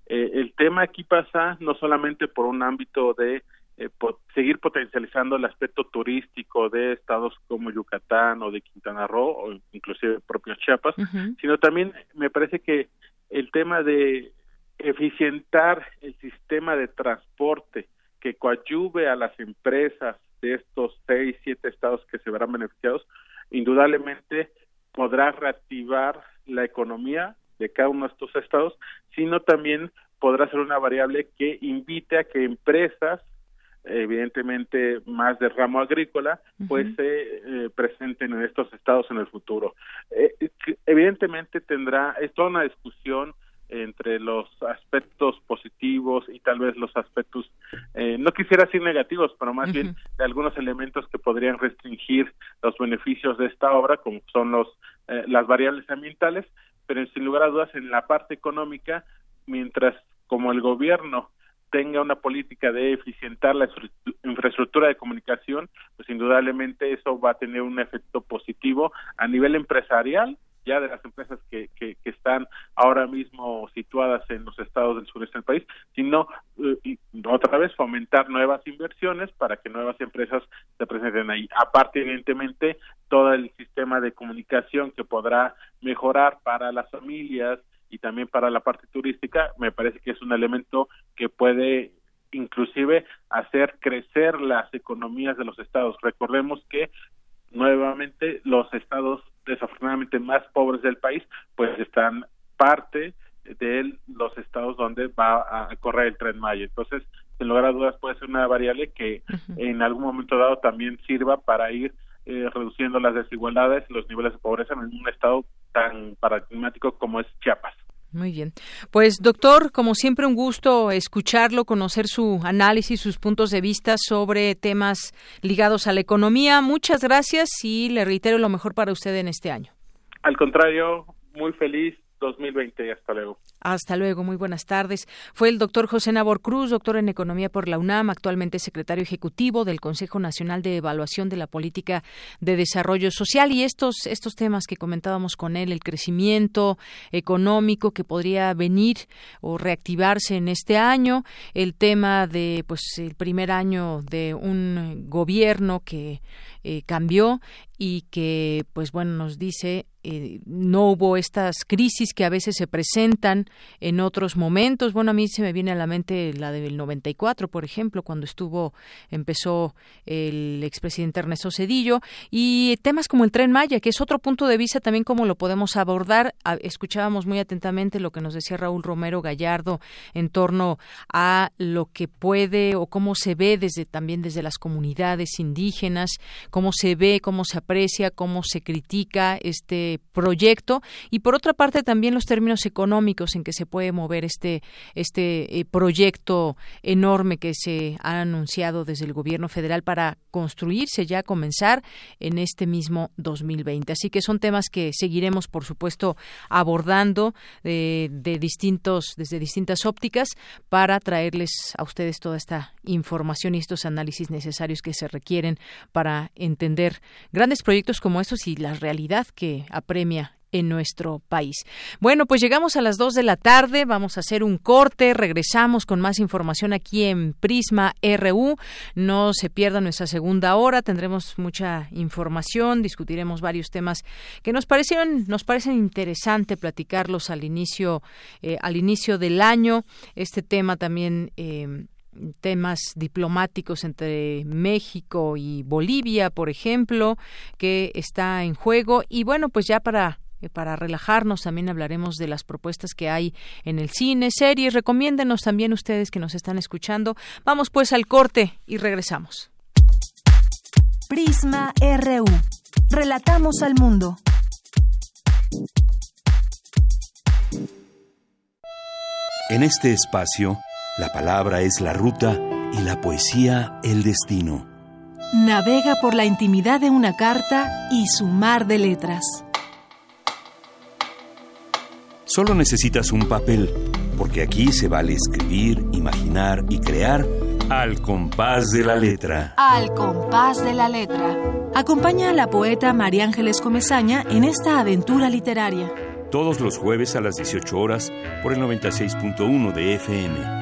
Eh, el tema aquí pasa no solamente por un ámbito de eh, seguir potencializando el aspecto turístico de estados como Yucatán o de Quintana Roo o inclusive propios Chiapas, sino también me parece que el tema de eficientar el sistema de transporte que coadyuve a las empresas de estos seis, siete estados que se verán beneficiados, indudablemente podrá reactivar la economía de cada uno de estos estados, sino también podrá ser una variable que invite a que empresas evidentemente más de ramo agrícola, pues se eh, presenten en estos estados en el futuro. Eh, evidentemente tendrá, es toda una discusión entre los aspectos positivos y tal vez los aspectos, eh, no quisiera decir negativos, pero más bien de algunos elementos que podrían restringir los beneficios de esta obra, como son los eh, las variables ambientales, pero sin lugar a dudas en la parte económica, mientras como el gobierno tenga una política de eficientar la infraestructura de comunicación, pues indudablemente eso va a tener un efecto positivo a nivel empresarial ya de las empresas que, que, están ahora mismo situadas en los estados del sureste del país, sino eh, otra vez fomentar nuevas inversiones para que nuevas empresas se presenten ahí. Aparte, evidentemente, todo el sistema de comunicación que podrá mejorar para las familias y también para la parte turística, me parece que es un elemento que puede inclusive hacer crecer las economías de los estados. Recordemos que nuevamente los estados desafortunadamente más pobres del país pues están parte de los estados donde va a correr el tren Maya. Entonces, sin lugar a dudas puede ser una variable que en algún momento dado también sirva para ir eh, reduciendo las desigualdades y los niveles de pobreza en un estado tan paradigmático como es Chiapas. Muy bien. Pues doctor, como siempre un gusto escucharlo, conocer su análisis, sus puntos de vista sobre temas ligados a la economía. Muchas gracias y le reitero lo mejor para usted en este año. Al contrario, muy feliz 2020 y hasta luego. Hasta luego, muy buenas tardes. Fue el doctor José Nabor Cruz, doctor en Economía por la UNAM, actualmente secretario ejecutivo del Consejo Nacional de Evaluación de la Política de Desarrollo Social. Y estos, estos temas que comentábamos con él, el crecimiento económico que podría venir o reactivarse en este año, el tema de pues el primer año de un gobierno que eh, cambió y que pues bueno nos dice eh, no hubo estas crisis que a veces se presentan en otros momentos. Bueno, a mí se me viene a la mente la del 94, por ejemplo, cuando estuvo, empezó el expresidente Ernesto Cedillo, y temas como el Tren Maya, que es otro punto de vista también cómo lo podemos abordar. Escuchábamos muy atentamente lo que nos decía Raúl Romero Gallardo en torno a lo que puede o cómo se ve desde también desde las comunidades indígenas, cómo se ve, cómo se aprecia, cómo se critica este proyecto. Y por otra parte también los términos económicos en que se puede mover este este eh, proyecto enorme que se ha anunciado desde el gobierno federal para construirse ya comenzar en este mismo 2020 así que son temas que seguiremos por supuesto abordando de, de distintos desde distintas ópticas para traerles a ustedes toda esta información y estos análisis necesarios que se requieren para entender grandes proyectos como estos y la realidad que apremia en nuestro país. Bueno, pues llegamos a las dos de la tarde, vamos a hacer un corte, regresamos con más información aquí en Prisma RU. No se pierda nuestra segunda hora, tendremos mucha información, discutiremos varios temas que nos parecieron, nos parecen interesante platicarlos al inicio, eh, al inicio del año. Este tema también eh, temas diplomáticos entre México y Bolivia, por ejemplo, que está en juego. Y bueno, pues ya para eh, para relajarnos también hablaremos de las propuestas que hay en el cine, series. Recomiéndenos también ustedes que nos están escuchando. Vamos pues al corte y regresamos. Prisma RU. Relatamos al mundo. En este espacio la palabra es la ruta y la poesía el destino. Navega por la intimidad de una carta y su mar de letras. Solo necesitas un papel, porque aquí se vale escribir, imaginar y crear al compás de la letra. Al compás de la letra. Acompaña a la poeta María Ángeles Comezaña en esta aventura literaria. Todos los jueves a las 18 horas por el 96.1 de FM.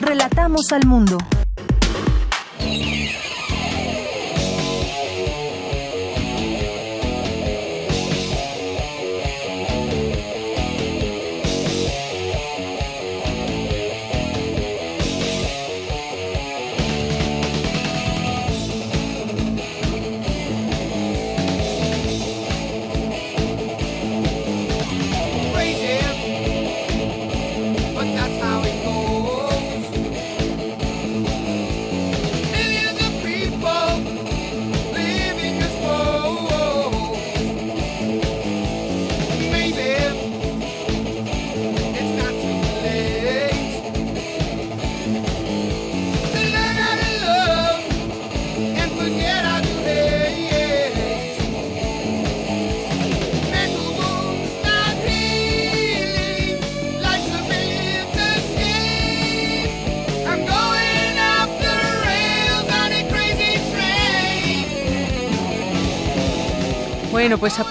Relatamos al mundo. Bueno, pues al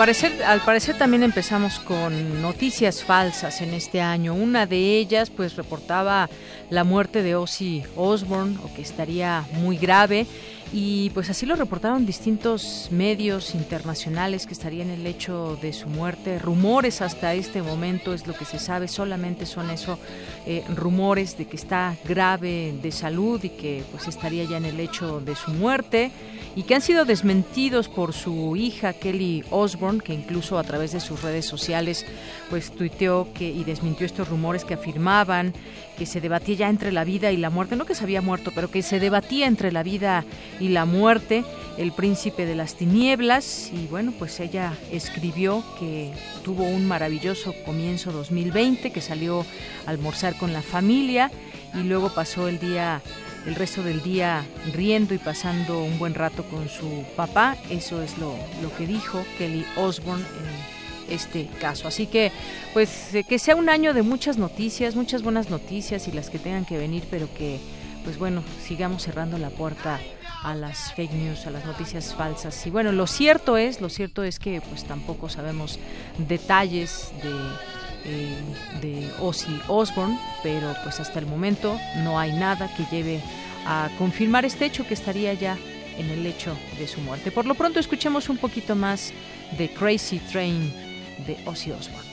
parecer también empezamos con noticias falsas en este año. Una de ellas, pues reportaba la muerte de Ozzy Osbourne, o que estaría muy grave. Y pues así lo reportaron distintos medios internacionales que estarían en el hecho de su muerte. Rumores hasta este momento es lo que se sabe, solamente son eso, eh, rumores de que está grave de salud y que pues estaría ya en el hecho de su muerte y que han sido desmentidos por su hija Kelly Osbourne, que incluso a través de sus redes sociales pues tuiteó que y desmintió estos rumores que afirmaban que se debatía ya entre la vida y la muerte, no que se había muerto, pero que se debatía entre la vida y la muerte, el príncipe de las tinieblas, y bueno, pues ella escribió que tuvo un maravilloso comienzo 2020, que salió a almorzar con la familia y luego pasó el día el resto del día riendo y pasando un buen rato con su papá. Eso es lo, lo que dijo Kelly Osbourne en este caso. Así que, pues, eh, que sea un año de muchas noticias, muchas buenas noticias y las que tengan que venir, pero que, pues bueno, sigamos cerrando la puerta a las fake news, a las noticias falsas. Y bueno, lo cierto es, lo cierto es que pues tampoco sabemos detalles de eh, de Ozzy Osbourne, pero pues hasta el momento no hay nada que lleve a confirmar este hecho que estaría ya en el hecho de su muerte. Por lo pronto escuchemos un poquito más de Crazy Train de Ozzy Osbourne.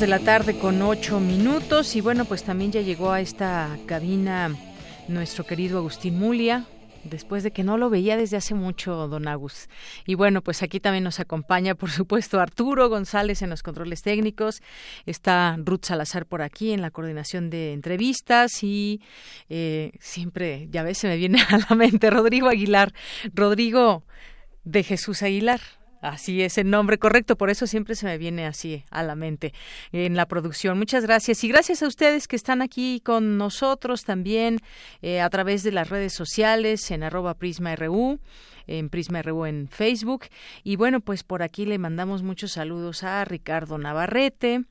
De la tarde con ocho minutos y bueno pues también ya llegó a esta cabina nuestro querido Agustín Mulia después de que no lo veía desde hace mucho, don Agus. Y bueno, pues aquí también nos acompaña, por supuesto, Arturo González en los controles técnicos. Está Ruth Salazar por aquí en la coordinación de entrevistas y eh, siempre, ya ves, se me viene a la mente Rodrigo Aguilar. Rodrigo de Jesús Aguilar. Así es el nombre correcto, por eso siempre se me viene así a la mente en la producción. Muchas gracias y gracias a ustedes que están aquí con nosotros también eh, a través de las redes sociales en arroba Prisma RU en Prisma RU en Facebook. Y bueno, pues por aquí le mandamos muchos saludos a Ricardo Navarrete,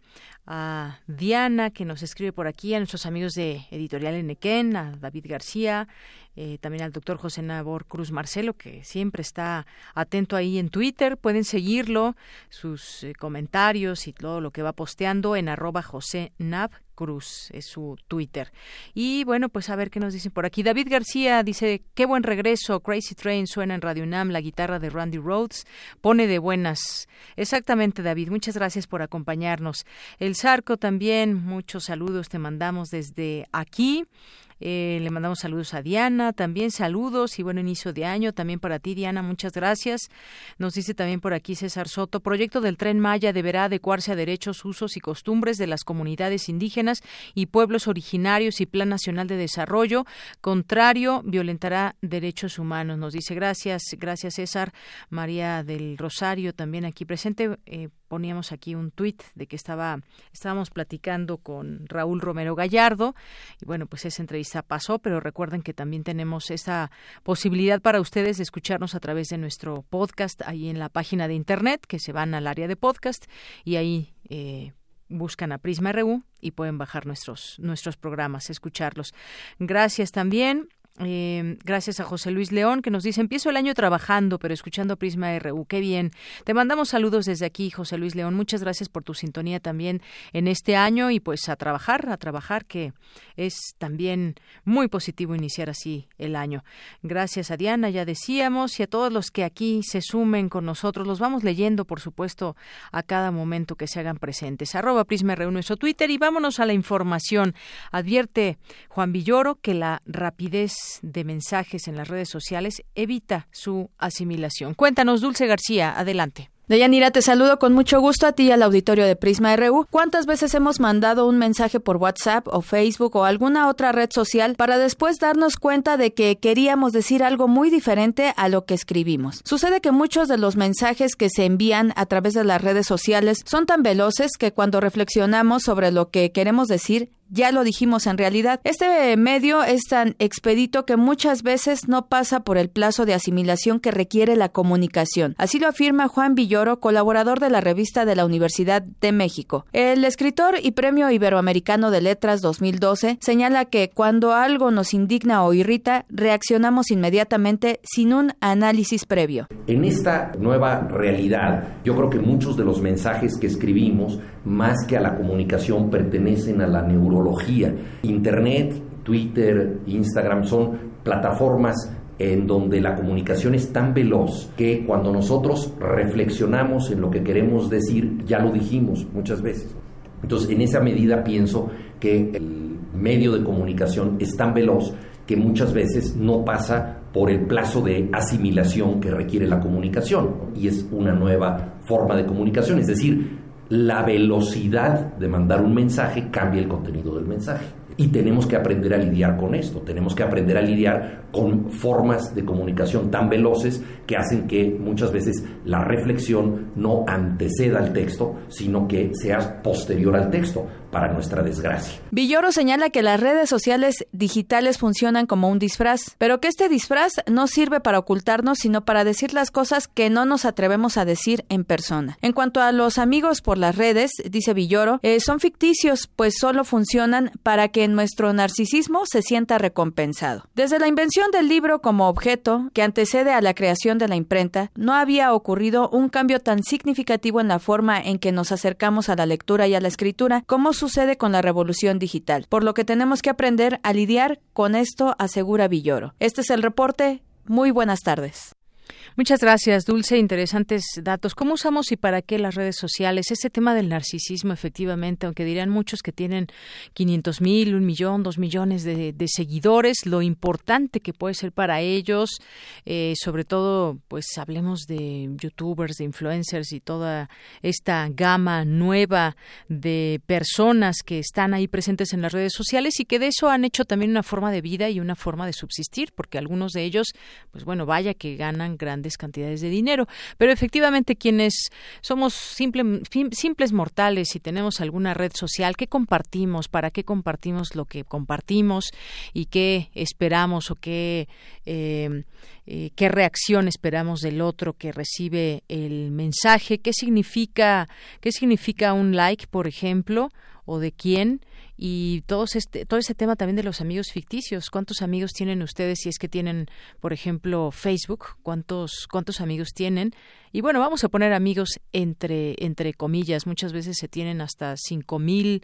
a Diana, que nos escribe por aquí, a nuestros amigos de Editorial Enequén, a David García, eh, también al doctor José Nabor Cruz Marcelo, que siempre está atento ahí en Twitter. Pueden seguirlo, sus eh, comentarios y todo lo que va posteando en arroba José Nab Cruz, es su Twitter. Y bueno, pues a ver qué nos dicen por aquí. David García dice, qué buen regreso, Crazy Train suena en Radio UNAM, la guitarra de Randy Rhodes, pone de buenas. Exactamente, David, muchas gracias por acompañarnos. El Zarco también, muchos saludos te mandamos desde aquí. Eh, le mandamos saludos a Diana, también saludos y buen inicio de año también para ti, Diana, muchas gracias. Nos dice también por aquí César Soto, proyecto del tren Maya deberá adecuarse a derechos, usos y costumbres de las comunidades indígenas y pueblos originarios y Plan Nacional de Desarrollo. Contrario, violentará derechos humanos. Nos dice gracias, gracias César. María del Rosario también aquí presente. Eh, poníamos aquí un tuit de que estaba estábamos platicando con Raúl Romero Gallardo y bueno pues esa entrevista pasó pero recuerden que también tenemos esa posibilidad para ustedes de escucharnos a través de nuestro podcast ahí en la página de internet que se van al área de podcast y ahí eh, buscan a Prisma RU y pueden bajar nuestros nuestros programas, escucharlos. Gracias también eh, gracias a José Luis León que nos dice empiezo el año trabajando pero escuchando Prisma RU qué bien. Te mandamos saludos desde aquí José Luis León. Muchas gracias por tu sintonía también en este año y pues a trabajar a trabajar que es también muy positivo iniciar así el año gracias a Diana ya decíamos y a todos los que aquí se sumen con nosotros. Los vamos leyendo por supuesto a cada momento que se hagan presentes. Arroba Prisma RU nuestro Twitter y vámonos a la información. Advierte Juan Villoro que la rapidez de mensajes en las redes sociales evita su asimilación. Cuéntanos, Dulce García, adelante. Deyanira, te saludo con mucho gusto a ti y al auditorio de Prisma RU. ¿Cuántas veces hemos mandado un mensaje por WhatsApp o Facebook o alguna otra red social para después darnos cuenta de que queríamos decir algo muy diferente a lo que escribimos? Sucede que muchos de los mensajes que se envían a través de las redes sociales son tan veloces que cuando reflexionamos sobre lo que queremos decir, ya lo dijimos en realidad. Este medio es tan expedito que muchas veces no pasa por el plazo de asimilación que requiere la comunicación. Así lo afirma Juan Villoro, colaborador de la revista de la Universidad de México. El escritor y Premio Iberoamericano de Letras 2012 señala que cuando algo nos indigna o irrita, reaccionamos inmediatamente sin un análisis previo. En esta nueva realidad, yo creo que muchos de los mensajes que escribimos, más que a la comunicación, pertenecen a la Internet, Twitter, Instagram son plataformas en donde la comunicación es tan veloz que cuando nosotros reflexionamos en lo que queremos decir, ya lo dijimos muchas veces. Entonces, en esa medida pienso que el medio de comunicación es tan veloz que muchas veces no pasa por el plazo de asimilación que requiere la comunicación y es una nueva forma de comunicación, es decir, la velocidad de mandar un mensaje cambia el contenido del mensaje. Y tenemos que aprender a lidiar con esto, tenemos que aprender a lidiar con formas de comunicación tan veloces que hacen que muchas veces la reflexión no anteceda al texto, sino que sea posterior al texto para nuestra desgracia. Villoro señala que las redes sociales digitales funcionan como un disfraz, pero que este disfraz no sirve para ocultarnos, sino para decir las cosas que no nos atrevemos a decir en persona. En cuanto a los amigos por las redes, dice Villoro, eh, son ficticios, pues solo funcionan para que nuestro narcisismo se sienta recompensado. Desde la invención del libro como objeto, que antecede a la creación de la imprenta, no había ocurrido un cambio tan significativo en la forma en que nos acercamos a la lectura y a la escritura como sucede con la revolución digital, por lo que tenemos que aprender a lidiar con esto, asegura Villoro. Este es el reporte. Muy buenas tardes. Muchas gracias, Dulce. Interesantes datos. ¿Cómo usamos y para qué las redes sociales? Ese tema del narcisismo, efectivamente, aunque dirán muchos que tienen 500 mil, un millón, dos millones de, seguidores, lo importante que puede ser para ellos, eh, sobre todo, pues hablemos de youtubers, de influencers y toda esta gama nueva de personas que están ahí presentes en las redes sociales y que de eso han hecho también una forma de vida y una forma de subsistir, porque algunos de ellos, pues bueno, vaya que ganan grandes cantidades de dinero. Pero efectivamente quienes somos simples mortales y tenemos alguna red social, ¿qué compartimos? ¿Para qué compartimos lo que compartimos? ¿Y qué esperamos o qué... Eh, eh, qué reacción esperamos del otro que recibe el mensaje, qué significa, qué significa un like, por ejemplo, o de quién, y todos este, todo ese tema también de los amigos ficticios. ¿Cuántos amigos tienen ustedes si es que tienen, por ejemplo, Facebook? ¿Cuántos, cuántos amigos tienen? Y bueno, vamos a poner amigos entre, entre comillas. Muchas veces se tienen hasta cinco mil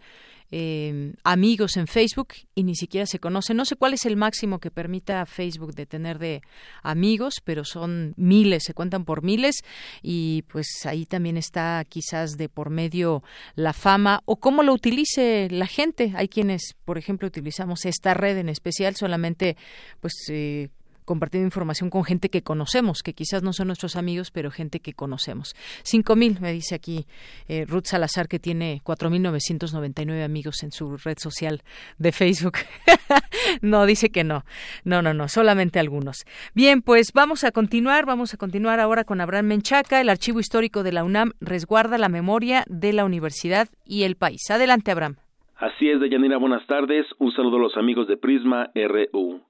eh, amigos en Facebook y ni siquiera se conocen. No sé cuál es el máximo que permita Facebook de tener de amigos, pero son miles, se cuentan por miles y pues ahí también está quizás de por medio la fama o cómo lo utilice la gente. Hay quienes, por ejemplo, utilizamos esta red en especial solamente pues eh, compartiendo información con gente que conocemos, que quizás no son nuestros amigos, pero gente que conocemos. Cinco mil, me dice aquí eh, Ruth Salazar, que tiene cuatro mil novecientos noventa y nueve amigos en su red social de Facebook. no, dice que no. No, no, no, solamente algunos. Bien, pues vamos a continuar, vamos a continuar ahora con Abraham Menchaca. El archivo histórico de la UNAM resguarda la memoria de la universidad y el país. Adelante, Abraham. Así es, Deyanira, buenas tardes. Un saludo a los amigos de Prisma RU.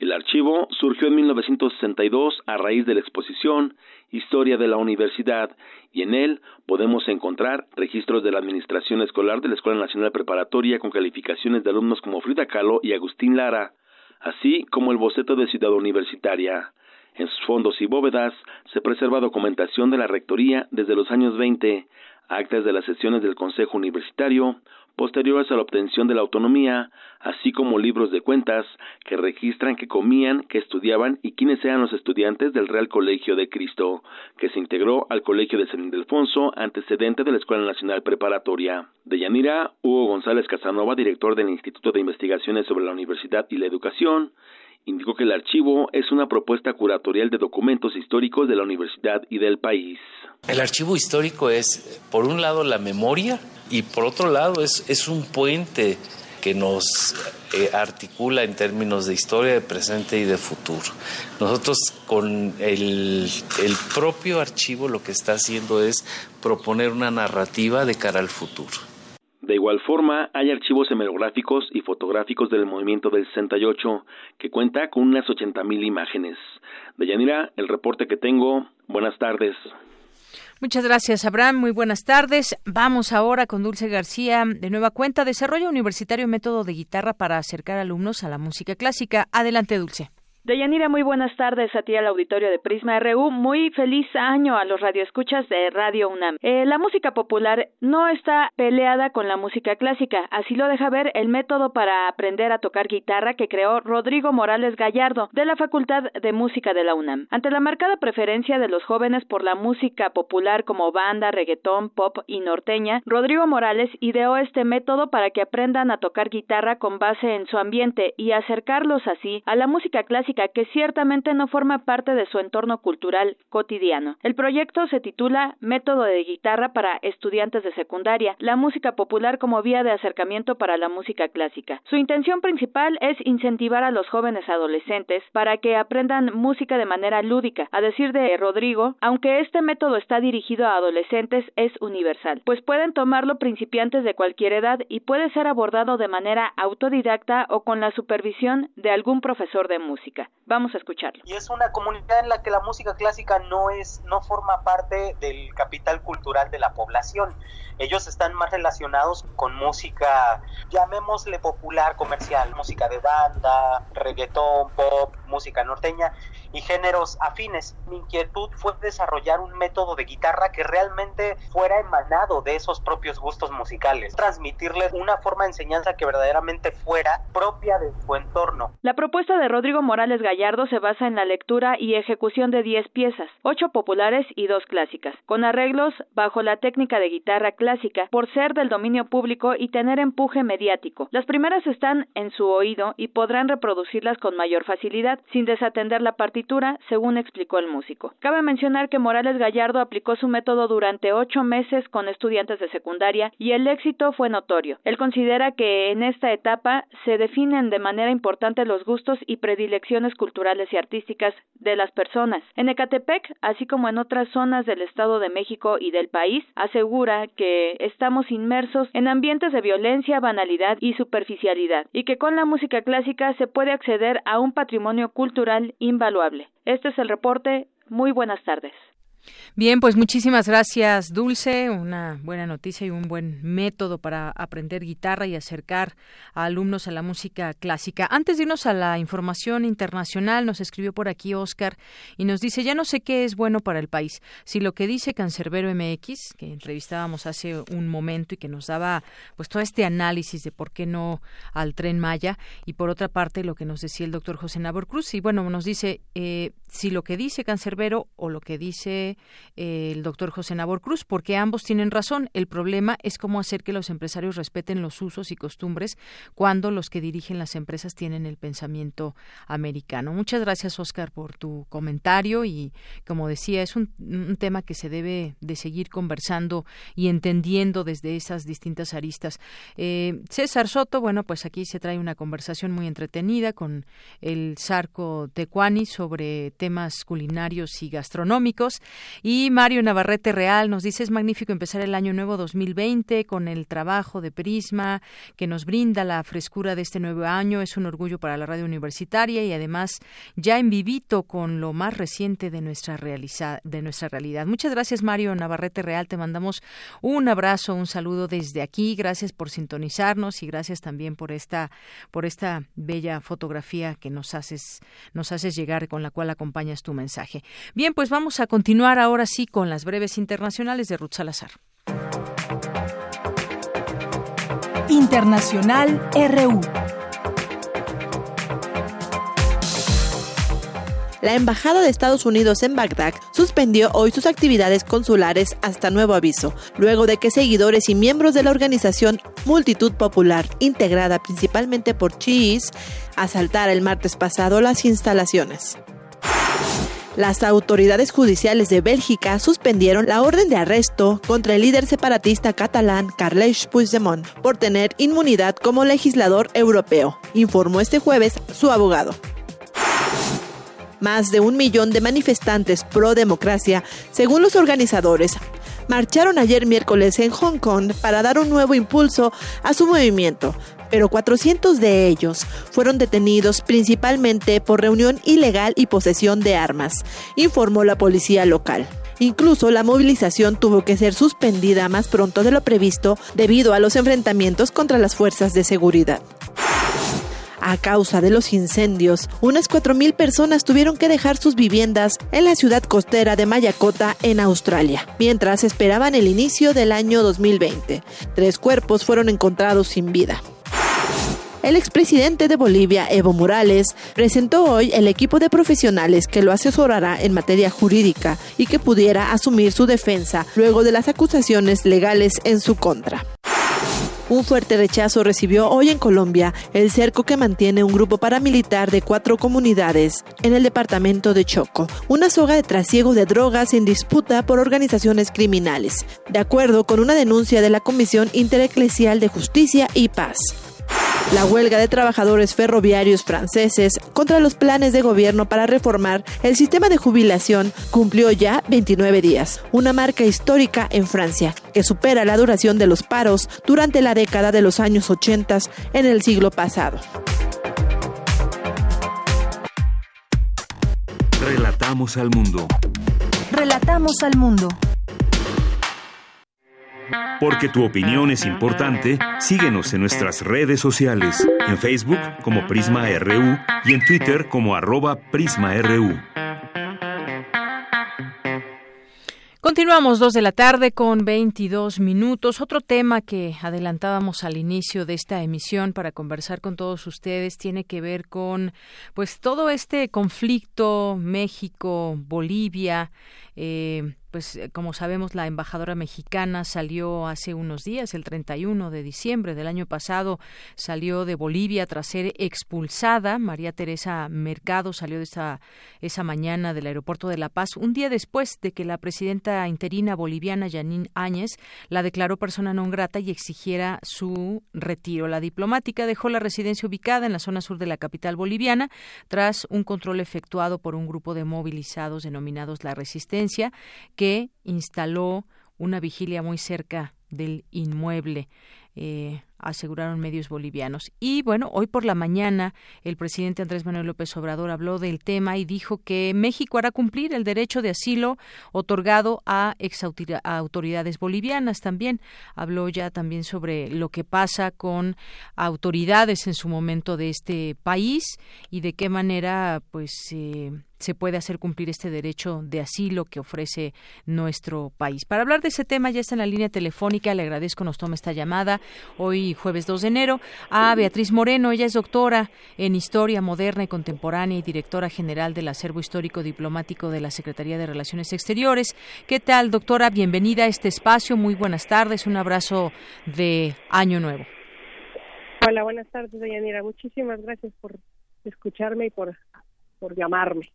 El archivo surgió en 1962 a raíz de la exposición Historia de la Universidad y en él podemos encontrar registros de la Administración Escolar de la Escuela Nacional Preparatoria con calificaciones de alumnos como Frida Kahlo y Agustín Lara, así como el boceto de Ciudad Universitaria. En sus fondos y bóvedas se preserva documentación de la Rectoría desde los años 20, actas de las sesiones del Consejo Universitario, posteriores a la obtención de la autonomía, así como libros de cuentas que registran que comían, que estudiaban y quiénes eran los estudiantes del Real Colegio de Cristo, que se integró al Colegio de San Ildefonso, antecedente de la Escuela Nacional Preparatoria. De Yanira, Hugo González Casanova, director del Instituto de Investigaciones sobre la Universidad y la Educación, indicó que el archivo es una propuesta curatorial de documentos históricos de la universidad y del país. El archivo histórico es, por un lado, la memoria y por otro lado, es, es un puente que nos eh, articula en términos de historia, de presente y de futuro. Nosotros con el, el propio archivo lo que está haciendo es proponer una narrativa de cara al futuro. De igual forma, hay archivos hemerográficos y fotográficos del movimiento del 68 que cuenta con unas 80.000 imágenes. Deyanira, el reporte que tengo. Buenas tardes. Muchas gracias, Abraham. Muy buenas tardes. Vamos ahora con Dulce García. De nueva cuenta, desarrollo universitario método de guitarra para acercar alumnos a la música clásica. Adelante, Dulce. Deyanira, muy buenas tardes a ti al auditorio de Prisma RU. Muy feliz año a los radioescuchas de Radio UNAM. Eh, la música popular no está peleada con la música clásica. Así lo deja ver el método para aprender a tocar guitarra que creó Rodrigo Morales Gallardo de la Facultad de Música de la UNAM. Ante la marcada preferencia de los jóvenes por la música popular como banda, reggaetón, pop y norteña, Rodrigo Morales ideó este método para que aprendan a tocar guitarra con base en su ambiente y acercarlos así a la música clásica que ciertamente no forma parte de su entorno cultural cotidiano. El proyecto se titula Método de guitarra para estudiantes de secundaria, la música popular como vía de acercamiento para la música clásica. Su intención principal es incentivar a los jóvenes adolescentes para que aprendan música de manera lúdica. A decir de Rodrigo, aunque este método está dirigido a adolescentes, es universal, pues pueden tomarlo principiantes de cualquier edad y puede ser abordado de manera autodidacta o con la supervisión de algún profesor de música. Vamos a escucharlo. Y es una comunidad en la que la música clásica no es, no forma parte del capital cultural de la población. Ellos están más relacionados con música, llamémosle popular, comercial, música de banda, reggaetón, pop, música norteña y géneros afines. Mi inquietud fue desarrollar un método de guitarra que realmente fuera emanado de esos propios gustos musicales, transmitirles una forma de enseñanza que verdaderamente fuera propia de su entorno. La propuesta de Rodrigo Morales Gallardo se basa en la lectura y ejecución de 10 piezas, 8 populares y 2 clásicas, con arreglos bajo la técnica de guitarra clásica por ser del dominio público y tener empuje mediático. Las primeras están en su oído y podrán reproducirlas con mayor facilidad, sin desatender la partitura, según explicó el músico. Cabe mencionar que Morales Gallardo aplicó su método durante ocho meses con estudiantes de secundaria y el éxito fue notorio. Él considera que en esta etapa se definen de manera importante los gustos y predilecciones culturales y artísticas de las personas. En Ecatepec, así como en otras zonas del Estado de México y del país, asegura que estamos inmersos en ambientes de violencia, banalidad y superficialidad, y que con la música clásica se puede acceder a un patrimonio cultural invaluable. Este es el reporte. Muy buenas tardes. Bien, pues muchísimas gracias, Dulce. Una buena noticia y un buen método para aprender guitarra y acercar a alumnos a la música clásica. Antes de irnos a la información internacional, nos escribió por aquí Oscar y nos dice, ya no sé qué es bueno para el país. Si lo que dice Cancerbero MX, que entrevistábamos hace un momento y que nos daba pues todo este análisis de por qué no al tren Maya, y por otra parte lo que nos decía el doctor José Nabor Cruz, y bueno, nos dice, eh, si lo que dice Cancerbero o lo que dice el doctor José Nabor Cruz, porque ambos tienen razón. El problema es cómo hacer que los empresarios respeten los usos y costumbres cuando los que dirigen las empresas tienen el pensamiento americano. Muchas gracias, Oscar, por tu comentario y, como decía, es un, tema que se debe de seguir conversando y entendiendo desde esas distintas aristas. Eh, César Soto, bueno, pues aquí se trae una conversación muy entretenida con el Sarco Tecuani sobre temas culinarios y gastronómicos y Mario Navarrete Real nos dice, es magnífico empezar el año nuevo 2020 con el trabajo de Prisma que nos brinda la frescura de este nuevo año. Es un orgullo para la radio universitaria y además ya en vivito con lo más reciente de nuestra, de nuestra realidad. Muchas gracias Mario Navarrete Real. Te mandamos un abrazo, un saludo desde aquí. Gracias por sintonizarnos y gracias también por esta, por esta bella fotografía que nos haces, nos haces llegar con la cual acompañas tu mensaje. Bien, pues vamos a continuar ahora ahora sí con las breves internacionales de Ruth Salazar. Internacional RU. La Embajada de Estados Unidos en Bagdad suspendió hoy sus actividades consulares hasta nuevo aviso, luego de que seguidores y miembros de la organización Multitud Popular, integrada principalmente por chiíes, asaltara el martes pasado las instalaciones. Las autoridades judiciales de Bélgica suspendieron la orden de arresto contra el líder separatista catalán Carles Puigdemont por tener inmunidad como legislador europeo, informó este jueves su abogado. Más de un millón de manifestantes pro democracia, según los organizadores, marcharon ayer miércoles en Hong Kong para dar un nuevo impulso a su movimiento, pero 400 de ellos fueron detenidos principalmente por reunión ilegal y posesión de armas, informó la policía local. Incluso la movilización tuvo que ser suspendida más pronto de lo previsto debido a los enfrentamientos contra las fuerzas de seguridad. A causa de los incendios, unas 4.000 personas tuvieron que dejar sus viviendas en la ciudad costera de Mayacota, en Australia, mientras esperaban el inicio del año 2020. Tres cuerpos fueron encontrados sin vida. El expresidente de Bolivia, Evo Morales, presentó hoy el equipo de profesionales que lo asesorará en materia jurídica y que pudiera asumir su defensa luego de las acusaciones legales en su contra. Un fuerte rechazo recibió hoy en Colombia el cerco que mantiene un grupo paramilitar de cuatro comunidades en el departamento de Choco, una soga de trasiego de drogas en disputa por organizaciones criminales, de acuerdo con una denuncia de la Comisión Intereclesial de Justicia y Paz. La huelga de trabajadores ferroviarios franceses contra los planes de gobierno para reformar el sistema de jubilación cumplió ya 29 días, una marca histórica en Francia, que supera la duración de los paros durante la década de los años 80 en el siglo pasado. Relatamos al mundo. Relatamos al mundo. Porque tu opinión es importante, síguenos en nuestras redes sociales, en Facebook como Prisma RU y en Twitter como arroba PrismaRU. Continuamos dos de la tarde con 22 minutos. Otro tema que adelantábamos al inicio de esta emisión para conversar con todos ustedes tiene que ver con, pues, todo este conflicto México-Bolivia. Eh, pues eh, como sabemos la embajadora mexicana salió hace unos días, el 31 de diciembre del año pasado, salió de Bolivia tras ser expulsada. María Teresa Mercado salió de esa, esa mañana del aeropuerto de La Paz, un día después de que la presidenta interina boliviana, Janine Áñez, la declaró persona non grata y exigiera su retiro. La diplomática dejó la residencia ubicada en la zona sur de la capital boliviana tras un control efectuado por un grupo de movilizados denominados La Resistencia, que que instaló una vigilia muy cerca del inmueble. Eh, aseguraron medios bolivianos. Y bueno, hoy por la mañana el presidente Andrés Manuel López Obrador habló del tema y dijo que México hará cumplir el derecho de asilo otorgado a autoridades bolivianas también. Habló ya también sobre lo que pasa con autoridades en su momento de este país y de qué manera pues eh, se puede hacer cumplir este derecho de asilo que ofrece nuestro país. Para hablar de ese tema ya está en la línea telefónica, le agradezco nos tome esta llamada hoy jueves 2 de enero a Beatriz Moreno, ella es doctora en Historia Moderna y Contemporánea y directora general del Acervo Histórico Diplomático de la Secretaría de Relaciones Exteriores. ¿Qué tal, doctora? Bienvenida a este espacio, muy buenas tardes, un abrazo de Año Nuevo. Hola, buenas tardes, Dayanira. Muchísimas gracias por escucharme y por, por llamarme.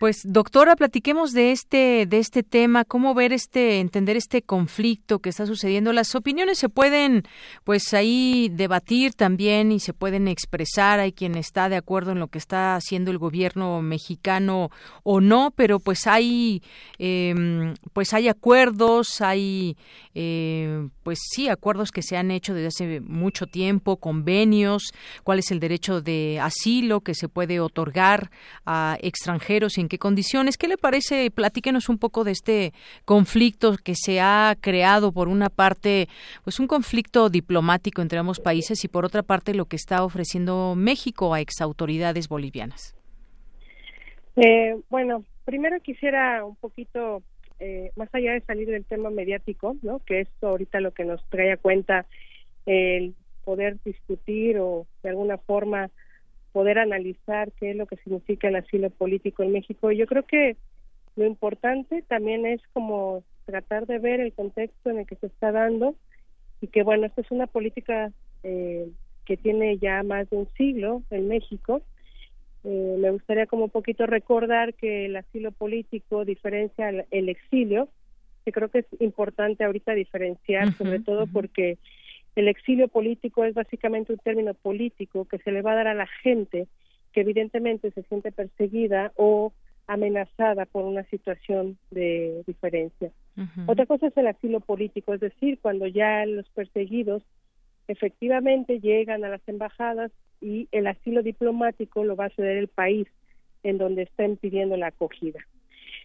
Pues doctora, platiquemos de este de este tema, cómo ver este entender este conflicto que está sucediendo. Las opiniones se pueden pues ahí debatir también y se pueden expresar. Hay quien está de acuerdo en lo que está haciendo el gobierno mexicano o no, pero pues hay em, pues hay acuerdos, hay eh, pues sí acuerdos que se han hecho desde hace mucho tiempo, convenios, cuál es el derecho de asilo que se puede otorgar a extranjeros en qué condiciones. ¿Qué le parece? Platíquenos un poco de este conflicto que se ha creado por una parte, pues un conflicto diplomático entre ambos países y por otra parte lo que está ofreciendo México a exautoridades bolivianas. Eh, bueno, primero quisiera un poquito, eh, más allá de salir del tema mediático, ¿no? que es ahorita lo que nos trae a cuenta el poder discutir o de alguna forma poder analizar qué es lo que significa el asilo político en México. Yo creo que lo importante también es como tratar de ver el contexto en el que se está dando y que bueno, esta es una política eh, que tiene ya más de un siglo en México. Eh, me gustaría como un poquito recordar que el asilo político diferencia el, exilio, que creo que es importante ahorita diferenciar, sobre todo porque el exilio político es básicamente un término político que se le va a dar a la gente que evidentemente se siente perseguida o amenazada por una situación de diferencia. Otra cosa es el asilo político, es decir, cuando ya los perseguidos efectivamente llegan a las embajadas y el asilo diplomático lo va a ceder el país en donde estén pidiendo la acogida.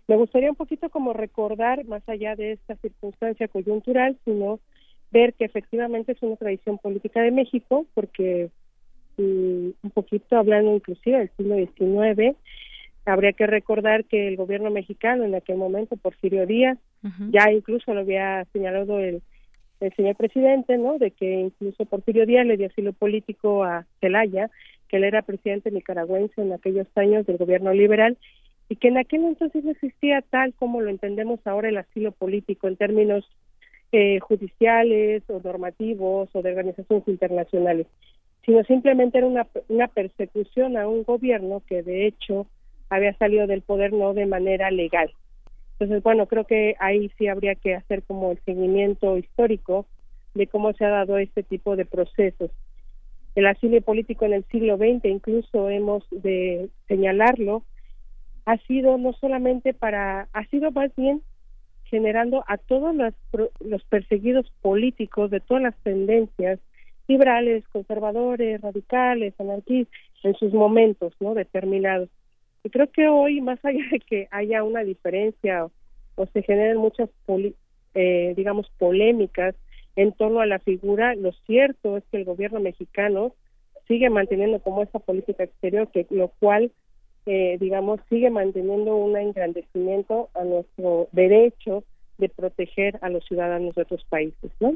Me gustaría un poquito como recordar, más allá de esta circunstancia coyuntural, sino ver que efectivamente es una tradición política de México, porque mm, un poquito hablando inclusive del siglo XIX, habría que recordar que el gobierno mexicano en aquel momento, Porfirio Díaz, ya incluso lo había señalado el, el señor presidente, ¿no? De que incluso Porfirio Díaz le dio asilo político a Celaya, que él era presidente nicaragüense en aquellos años del gobierno liberal, y que en aquel entonces no existía tal como lo entendemos ahora el asilo político en términos eh, judiciales o normativos o de organizaciones internacionales, sino simplemente era una, una persecución a un gobierno que de hecho había salido del poder no de manera legal. Entonces, bueno, creo que ahí sí habría que hacer como el seguimiento histórico de cómo se ha dado este tipo de procesos. El asilo político en el siglo XX, incluso hemos de señalarlo, ha sido no solamente para, ha sido más bien generando a todos los, los perseguidos políticos de todas las tendencias liberales, conservadores, radicales, anarquistas, en sus momentos no determinados. Y creo que hoy, más allá de que haya una diferencia o, se generen muchas, eh, digamos, polémicas en torno a la figura, lo cierto es que el gobierno mexicano sigue manteniendo como esa política exterior, que lo cual digamos, sigue manteniendo un engrandecimiento a nuestro derecho de proteger a los ciudadanos de otros países, ¿no?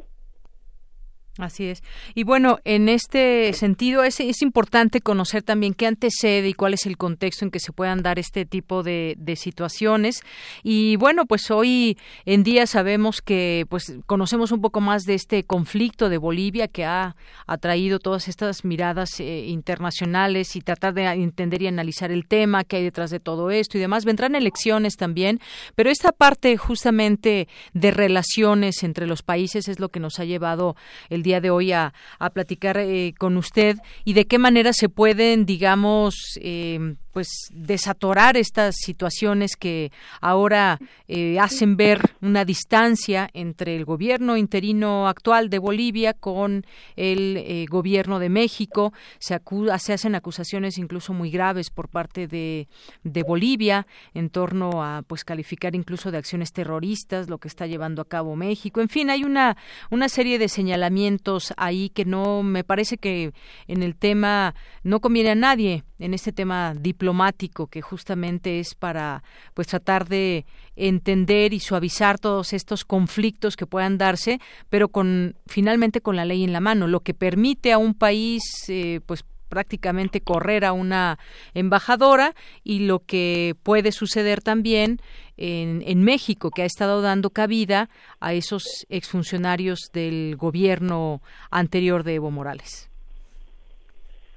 Así es. Y bueno, en este sentido es, es importante conocer también qué antecede y cuál es el contexto en que se puedan dar este tipo de, de situaciones. Y bueno, pues hoy en día sabemos que pues conocemos un poco más de este conflicto de Bolivia que ha atraído todas estas miradas eh, internacionales y tratar de entender y analizar el tema que hay detrás de todo esto y demás. Vendrán elecciones también, pero esta parte justamente de relaciones entre los países es lo que nos ha llevado el día de hoy a, a platicar eh, con usted y de qué manera se pueden, digamos, eh, pues desatorar estas situaciones que ahora eh, hacen ver una distancia entre el gobierno interino actual de Bolivia con el eh, gobierno de México. Se, se hacen acusaciones incluso muy graves por parte de, de Bolivia en torno a pues calificar incluso de acciones terroristas lo que está llevando a cabo México. En fin, hay una, una serie de señalamientos ahí que no me parece que en el tema no conviene a nadie en este tema diplomático que justamente es para pues tratar de entender y suavizar todos estos conflictos que puedan darse, pero con finalmente con la ley en la mano, lo que permite a un país eh, pues prácticamente correr a una embajadora y lo que puede suceder también en, en, México, que ha estado dando cabida a esos exfuncionarios del gobierno anterior de Evo Morales.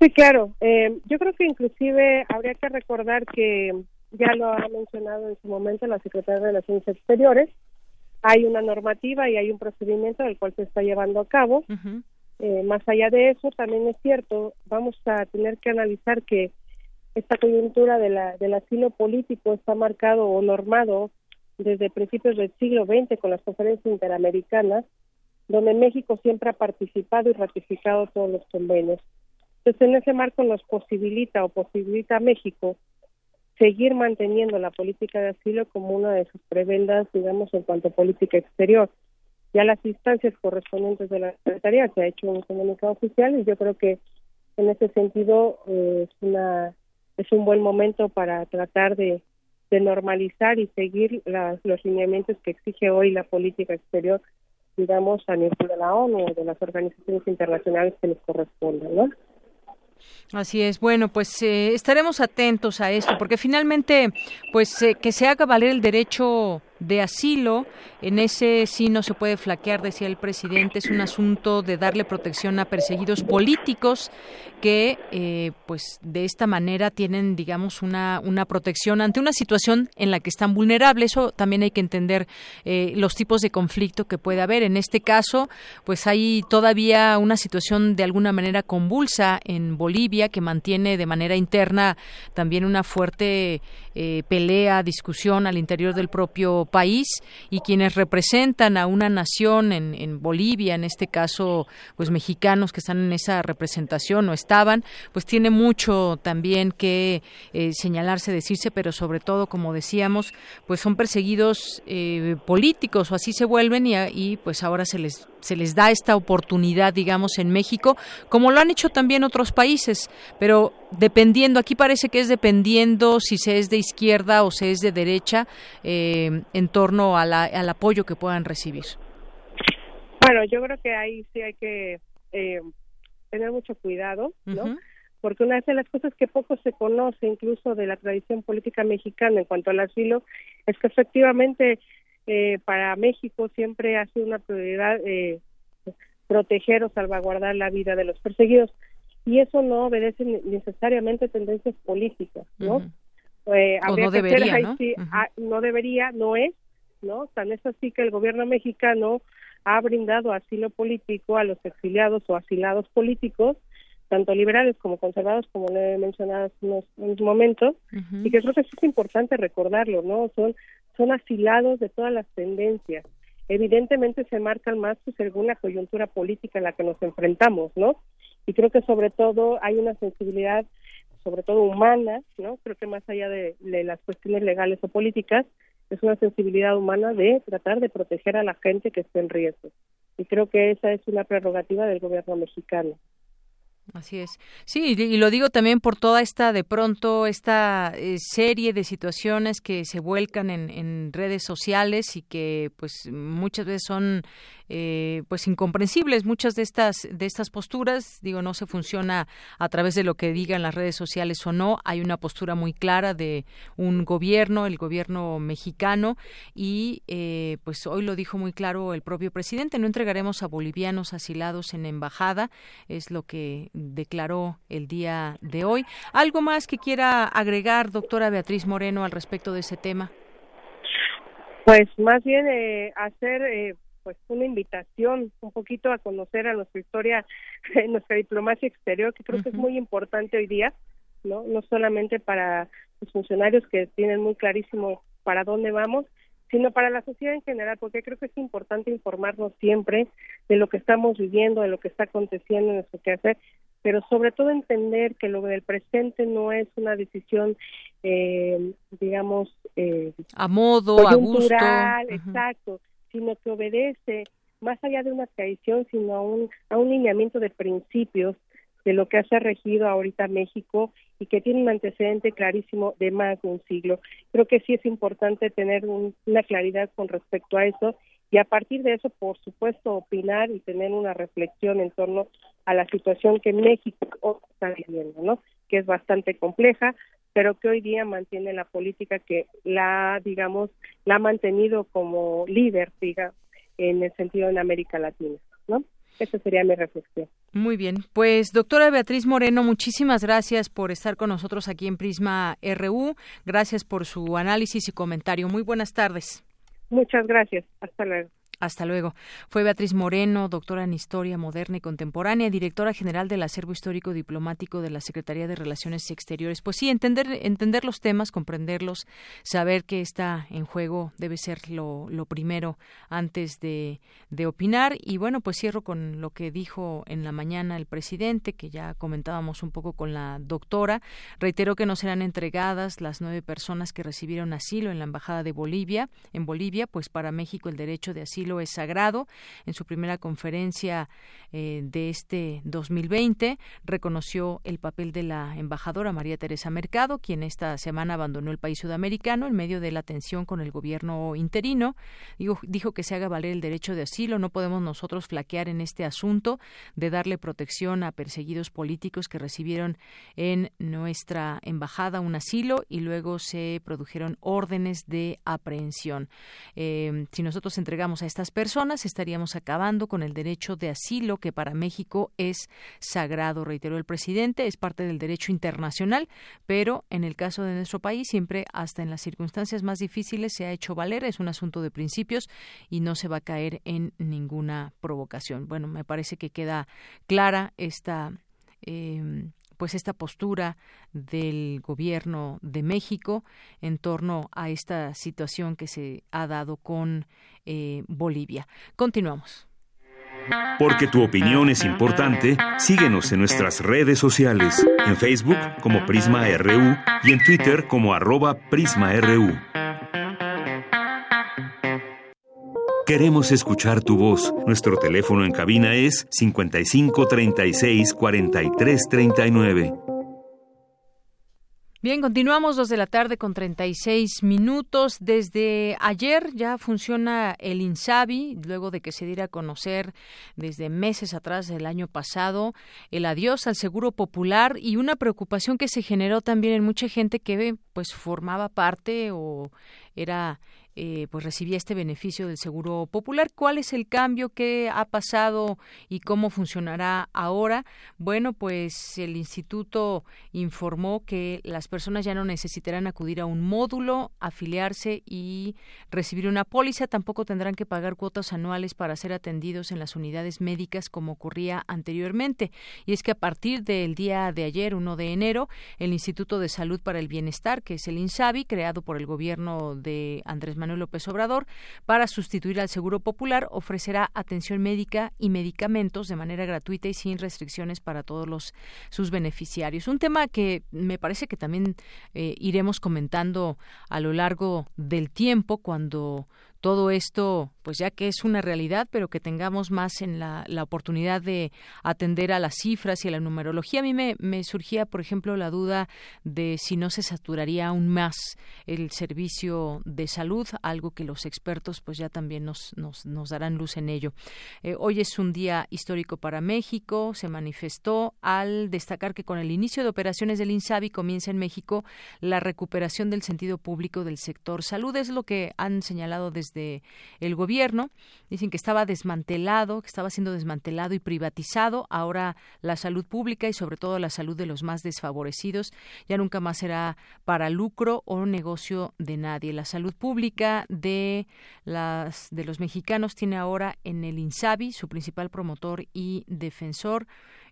Sí, claro. Eh, yo creo que inclusive habría que recordar que ya lo ha mencionado en su momento la Secretaría de Relaciones Exteriores. Hay una normativa y hay un procedimiento del cual se está llevando a cabo. eh, más allá de eso, también es cierto, vamos a tener que analizar que esta coyuntura de la, del asilo político está marcado o normado desde principios del siglo XX con las conferencias interamericanas, donde México siempre ha participado y ratificado todos los convenios. Entonces, en ese marco nos posibilita o posibilita a México seguir manteniendo la política de asilo como una de sus prebendas, digamos, en cuanto a política exterior. Ya las instancias correspondientes de la Secretaría se ha hecho un comunicado oficial y yo creo que en ese sentido eh, es una es un buen momento para tratar de, normalizar y seguir las, los lineamientos que exige hoy la política exterior, digamos, a nivel de la ONU o de las organizaciones internacionales que les correspondan, ¿no? Así es. Bueno, pues eh, estaremos atentos a esto, porque finalmente, pues eh, que se haga valer el derecho de asilo. En ese sí no se puede flaquear, decía el presidente. Es un asunto de darle protección a perseguidos políticos que, eh, pues, de esta manera tienen, digamos, una, una protección ante una situación en la que están vulnerables. Eso también hay que entender eh, los tipos de conflicto que puede haber. En este caso, pues hay todavía una situación de alguna manera convulsa en Bolivia que mantiene de manera interna también una fuerte eh, pelea, discusión al interior del propio país y quienes representan a una nación en, en, Bolivia, en este caso, pues mexicanos que están en esa representación o estaban, pues tiene mucho también que eh, señalarse, decirse, pero sobre todo, como decíamos, pues son perseguidos eh, políticos o así se vuelven y, y pues ahora se les se les da esta oportunidad, digamos, en México, como lo han hecho también otros países, pero dependiendo, aquí parece que es dependiendo si se es de izquierda o se es de derecha eh, en torno a la, al apoyo que puedan recibir. Bueno, yo creo que ahí sí hay que eh, tener mucho cuidado, ¿no? Uh -huh. Porque una de las cosas que poco se conoce incluso de la tradición política mexicana en cuanto al asilo es que efectivamente eh, para México siempre ha sido una prioridad eh, proteger o salvaguardar la vida de los perseguidos y eso no obedece necesariamente tendencias políticas, ¿no? Uh -huh. eh, o no debería, ¿no? Uh -huh. no debería, no es, ¿no? Tan es así que el gobierno mexicano ha brindado asilo político a los exiliados o asilados políticos, tanto liberales como conservados, como le he mencionado hace unos, unos momentos, uh -huh. y que creo que eso es importante recordarlo, ¿no? Son, son asilados de todas las tendencias. Evidentemente se marcan más pues, según la coyuntura política en la que nos enfrentamos, ¿no? Y creo que sobre todo hay una sensibilidad, sobre todo humana, ¿no? Creo que más allá de, las cuestiones legales o políticas, es una sensibilidad humana de tratar de proteger a la gente que esté en riesgo. Y creo que esa es una prerrogativa del gobierno mexicano. Así es. Sí, y lo digo también por toda esta, de pronto, esta eh, serie de situaciones que se vuelcan en, en, redes sociales y que, pues, muchas veces son eh, pues incomprensibles. Muchas de estas de estas posturas digo no se funciona a través de lo que digan las redes sociales o no. Hay una postura muy clara de un gobierno el gobierno mexicano y eh, pues hoy lo dijo muy claro el propio presidente no entregaremos a bolivianos asilados en embajada es lo que declaró el día de hoy. Algo más que quiera agregar doctora Beatriz Moreno al respecto de ese tema pues más bien eh, hacer eh, pues una invitación un poquito a conocer a nuestra historia, nuestra diplomacia exterior, que creo que es muy importante hoy día, ¿no? No solamente para los funcionarios que tienen muy clarísimo para dónde vamos, sino para la sociedad en general, porque creo que es importante informarnos siempre de lo que estamos viviendo, de lo que está aconteciendo en nuestro quehacer, pero sobre todo entender que lo del presente no es una decisión, eh, digamos, eh, a modo, a gusto. Exacto, sino que obedece más allá de una tradición, sino a un, a un lineamiento de principios de lo que ha regido ahorita México y que tiene un antecedente clarísimo de más de un siglo. Creo que sí es importante tener una claridad con respecto a eso y a partir de eso, por supuesto, opinar y tener una reflexión en torno a la situación que México está viviendo, ¿no? Que es bastante compleja, pero que hoy día mantiene la política que la, digamos, la ha mantenido como líder, diga, en el sentido en América Latina, ¿no? Esa sería mi reflexión. Muy bien, pues doctora Beatriz Moreno, muchísimas gracias por estar con nosotros aquí en Prisma RU. Gracias por su análisis y comentario. Muy buenas tardes. Muchas gracias. Hasta luego. Hasta luego. Fue Beatriz Moreno, doctora en Historia Moderna y Contemporánea, directora general del Acervo Histórico Diplomático de la Secretaría de Relaciones Exteriores. Pues sí, entender, entender los temas, comprenderlos, saber que está en juego debe ser lo, lo primero antes de, de opinar. Y bueno, pues cierro con lo que dijo en la mañana el presidente, que ya comentábamos un poco con la doctora. Reiteró que no serán entregadas las nueve personas que recibieron asilo en la Embajada de Bolivia, en Bolivia, pues para México el derecho de asilo es sagrado. En su primera conferencia eh, de este 2020 reconoció el papel de la embajadora María Teresa Mercado, quien esta semana abandonó el país sudamericano en medio de la tensión con el gobierno interino. Dijo, dijo que se haga valer el derecho de asilo. No podemos nosotros flaquear en este asunto de darle protección a perseguidos políticos que recibieron en nuestra embajada un asilo y luego se produjeron órdenes de aprehensión. Eh, si nosotros entregamos a estas personas, estaríamos acabando con el derecho de asilo que para México es sagrado, reiteró el presidente, es parte del derecho internacional, pero en el caso de nuestro país siempre hasta en las circunstancias más difíciles se ha hecho valer, es un asunto de principios y no se va a caer en ninguna provocación. Bueno, me parece que queda clara esta eh, pues esta postura del gobierno de México en torno a esta situación que se ha dado con eh, Bolivia. Continuamos. Porque tu opinión es importante, síguenos en nuestras redes sociales, en Facebook como Prisma RU y en Twitter como arroba PrismaRU. Queremos escuchar tu voz. Nuestro teléfono en cabina es 55 36 43 39. Bien, continuamos dos de la tarde con 36 minutos. Desde ayer ya funciona el INSABI, luego de que se diera a conocer desde meses atrás del año pasado el adiós al Seguro Popular y una preocupación que se generó también en mucha gente que pues formaba parte o era eh, pues recibía este beneficio del Seguro Popular. ¿Cuál es el cambio que ha pasado y cómo funcionará ahora? Bueno, pues el instituto informó que las personas ya no necesitarán acudir a un módulo, afiliarse y recibir una póliza. Tampoco tendrán que pagar cuotas anuales para ser atendidos en las unidades médicas como ocurría anteriormente. Y es que a partir del día de ayer, 1 de enero, el Instituto de Salud para el Bienestar, que es el INSABI, creado por el gobierno de Andrés Manuel Manuel López Obrador, para sustituir al Seguro Popular, ofrecerá atención médica y medicamentos de manera gratuita y sin restricciones para todos los sus beneficiarios. Un tema que me parece que también eh, iremos comentando a lo largo del tiempo cuando todo esto, pues ya que es una realidad, pero que tengamos más en la, la oportunidad de atender a las cifras y a la numerología. A mí me, me surgía, por ejemplo, la duda de si no se saturaría aún más el servicio de salud, algo que los expertos pues ya también nos, nos, nos darán luz en ello. Eh, hoy es un día histórico para México, se manifestó al destacar que con el inicio de operaciones del INSABI comienza en México la recuperación del sentido público del sector salud. Es lo que han señalado desde el gobierno. Dicen que estaba desmantelado, que estaba siendo desmantelado y privatizado. Ahora la salud pública y sobre todo la salud de los más desfavorecidos ya nunca más será para lucro o negocio de nadie. La salud pública de las de los mexicanos tiene ahora en el INSABI su principal promotor y defensor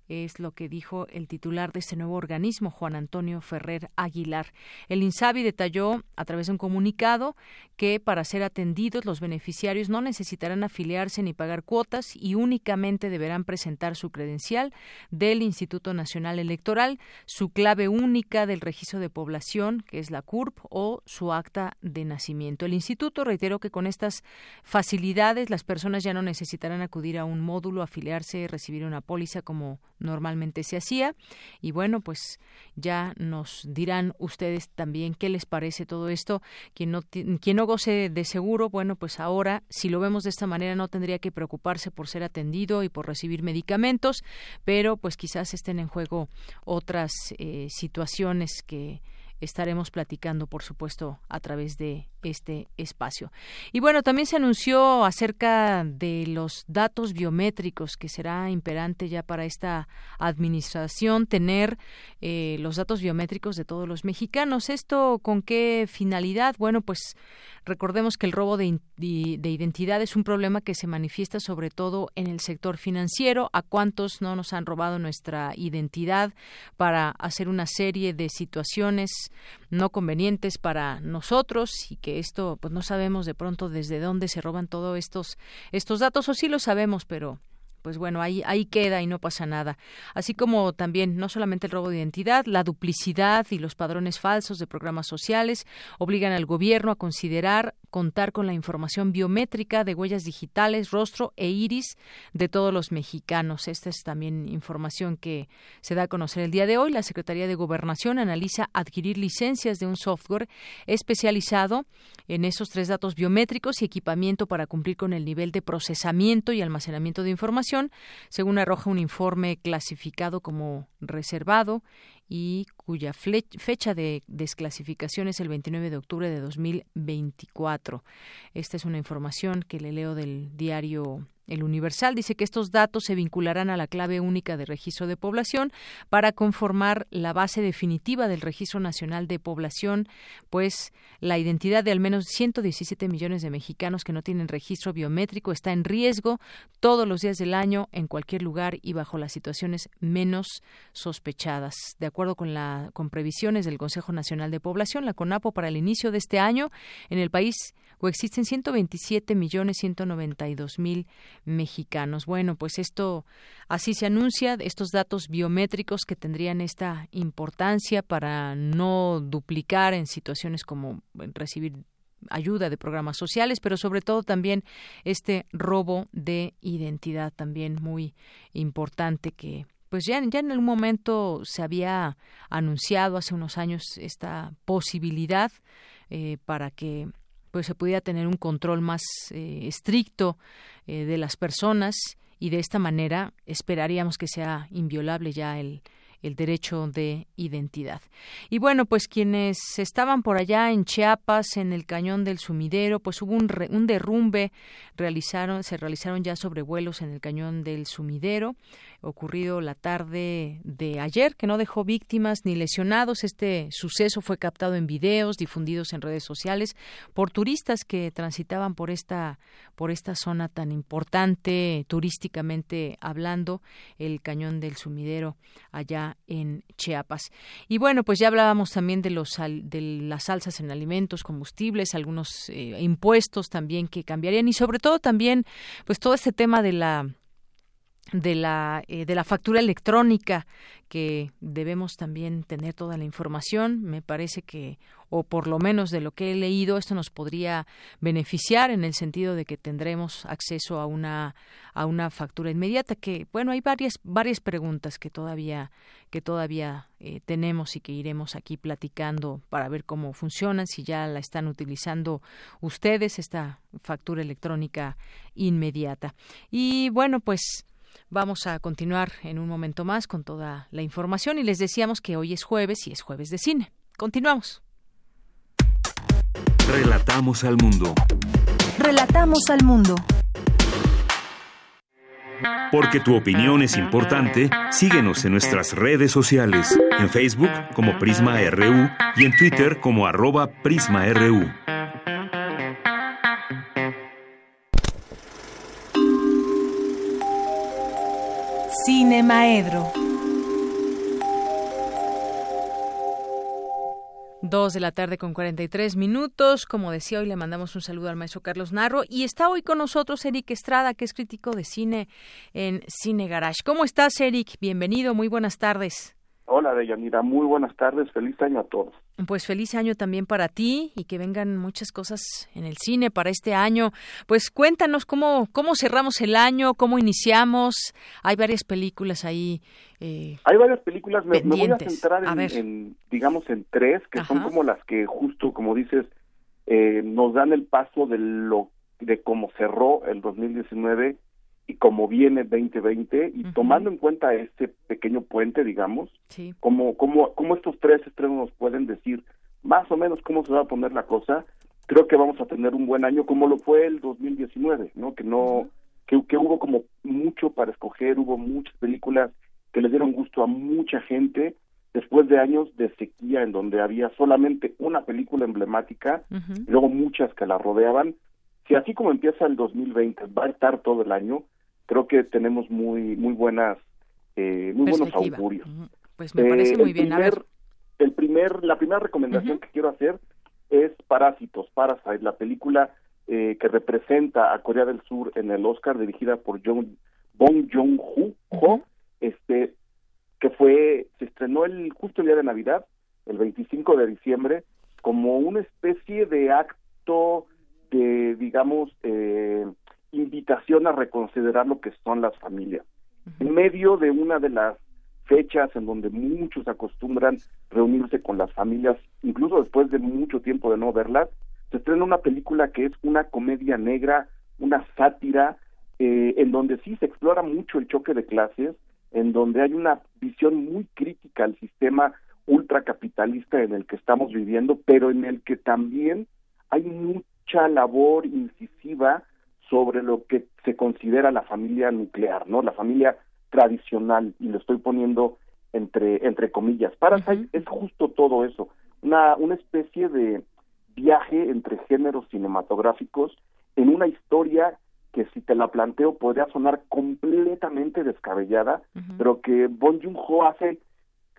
es lo que dijo el titular de este nuevo organismo, Juan Antonio Ferrer Aguilar. El INSABI detalló a través de un comunicado que para ser atendidos los beneficiarios no necesitarán afiliarse ni pagar cuotas y únicamente deberán presentar su credencial del Instituto Nacional Electoral, su clave única del registro de población, que es la CURP, o su acta de nacimiento. El instituto reiteró que con estas facilidades las personas ya no necesitarán acudir a un módulo, afiliarse, recibir una póliza como normalmente se hacía. Y bueno, pues ya nos dirán ustedes también qué les parece todo esto. Quien no, quien no goce de seguro, bueno, pues ahora, si lo vemos de esta manera, no tendría que preocuparse por ser atendido y por recibir medicamentos, pero pues quizás estén en juego otras eh, situaciones que estaremos platicando, por supuesto, a través de este espacio. Y bueno, también se anunció acerca de los datos biométricos que será imperante ya para esta administración tener eh, los datos biométricos de todos los mexicanos. ¿Esto con qué finalidad? Bueno, pues recordemos que el robo de, de identidad es un problema que se manifiesta sobre todo en el sector financiero. ¿A cuántos no nos han robado nuestra identidad para hacer una serie de situaciones no convenientes para nosotros y que esto pues no sabemos de pronto desde dónde se roban todos estos estos datos o sí lo sabemos pero pues bueno, ahí, ahí queda y no pasa nada. Así como también no solamente el robo de identidad, la duplicidad y los padrones falsos de programas sociales obligan al gobierno a considerar contar con la información biométrica de huellas digitales, rostro e iris de todos los mexicanos. Esta es también información que se da a conocer el día de hoy. La Secretaría de Gobernación analiza adquirir licencias de un software especializado en esos tres datos biométricos y equipamiento para cumplir con el nivel de procesamiento y almacenamiento de información según arroja un informe clasificado como reservado y cuya fecha de desclasificación es el 29 de octubre de 2024. Esta es una información que le leo del diario el Universal dice que estos datos se vincularán a la clave única de registro de población para conformar la base definitiva del Registro Nacional de Población, pues la identidad de al menos 117 millones de mexicanos que no tienen registro biométrico está en riesgo todos los días del año, en cualquier lugar y bajo las situaciones menos sospechadas. De acuerdo con, la, con previsiones del Consejo Nacional de Población, la CONAPO, para el inicio de este año, en el país existen 127 millones 192 mil mexicanos. Bueno, pues esto así se anuncia, estos datos biométricos que tendrían esta importancia para no duplicar en situaciones como recibir ayuda de programas sociales, pero sobre todo también este robo de identidad también muy importante que pues ya, ya en algún momento se había anunciado hace unos años esta posibilidad eh, para que pues se pudiera tener un control más eh, estricto eh, de las personas y de esta manera esperaríamos que sea inviolable ya el, el derecho de identidad. Y bueno, pues quienes estaban por allá en Chiapas, en el cañón del sumidero, pues hubo un, un derrumbe, realizaron, se realizaron ya sobrevuelos en el cañón del sumidero, ocurrido la tarde de ayer, que no dejó víctimas ni lesionados. Este suceso fue captado en videos difundidos en redes sociales por turistas que transitaban por esta, por esta zona tan importante turísticamente hablando, el cañón del sumidero allá en Chiapas. Y bueno, pues ya hablábamos también de los de las alzas en alimentos, combustibles, algunos eh, impuestos también que cambiarían y sobre todo también pues todo este tema de la de la eh, de la factura electrónica que debemos también tener toda la información. Me parece que o por lo menos de lo que he leído esto nos podría beneficiar en el sentido de que tendremos acceso a una a una factura inmediata que bueno hay varias varias preguntas que todavía que todavía eh, tenemos y que iremos aquí platicando para ver cómo funcionan si ya la están utilizando ustedes esta factura electrónica inmediata. Y bueno pues Vamos a continuar en un momento más con toda la información y les decíamos que hoy es jueves y es jueves de cine. Continuamos. Relatamos al mundo. Relatamos al mundo. Porque tu opinión es importante, síguenos en nuestras redes sociales, en Facebook como Prisma RU y en Twitter como arroba PrismaRU. Cine Maedro. Dos de la tarde con 43 minutos. Como decía, hoy le mandamos un saludo al maestro Carlos Narro. Y está hoy con nosotros Eric Estrada, que es crítico de cine en Cine Garage. ¿Cómo estás, Eric? Bienvenido, muy buenas tardes. Hola, Deyanira, muy buenas tardes, feliz año a todos. Pues feliz año también para ti y que vengan muchas cosas en el cine para este año. Pues cuéntanos cómo, cómo cerramos el año, cómo iniciamos. Hay varias películas ahí. Eh, Hay varias películas, me, voy a centrar en, digamos, en tres, que son como las que justo, como dices, eh, nos dan el paso de lo de cómo cerró el 2019 y como viene 2020 y tomando en cuenta este pequeño puente, digamos, como, como, como estos tres estrenos nos pueden decir más o menos cómo se va a poner la cosa, creo que vamos a tener un buen año como lo fue el 2019, ¿no? Que no, que, que hubo como mucho para escoger, hubo muchas películas que le dieron gusto a mucha gente después de años de sequía en donde había solamente una película emblemática y luego muchas que la rodeaban. Si así como empieza el 2020 va a estar todo el año, creo que tenemos muy muy buenas eh, muy buenos augurios. Pues me parece muy bien. El primer, la primera recomendación que quiero hacer es Parásitos, Parasite, la película eh, que representa a Corea del Sur en el Oscar, dirigida por Jong, Bong Joon-ho, este, que fue, se estrenó el justo el día de Navidad, el 25 de diciembre, como una especie de acto de, digamos, eh, invitación a reconsiderar lo que son las familias. En medio de una de las fechas en donde muchos acostumbran reunirse con las familias, incluso después de mucho tiempo de no verlas, se estrena una película que es una comedia negra, una sátira, eh, en donde sí se explora mucho el choque de clases, en donde hay una visión muy crítica al sistema ultracapitalista en el que estamos viviendo, pero en el que también hay mucha labor incisiva sobre lo que se considera la familia nuclear, ¿no? La familia tradicional, y lo estoy poniendo entre, entre comillas. Parasite es justo todo eso, una, una especie de viaje entre géneros cinematográficos en una historia que si te la planteo podría sonar completamente descabellada, pero que Bon Joon-ho hace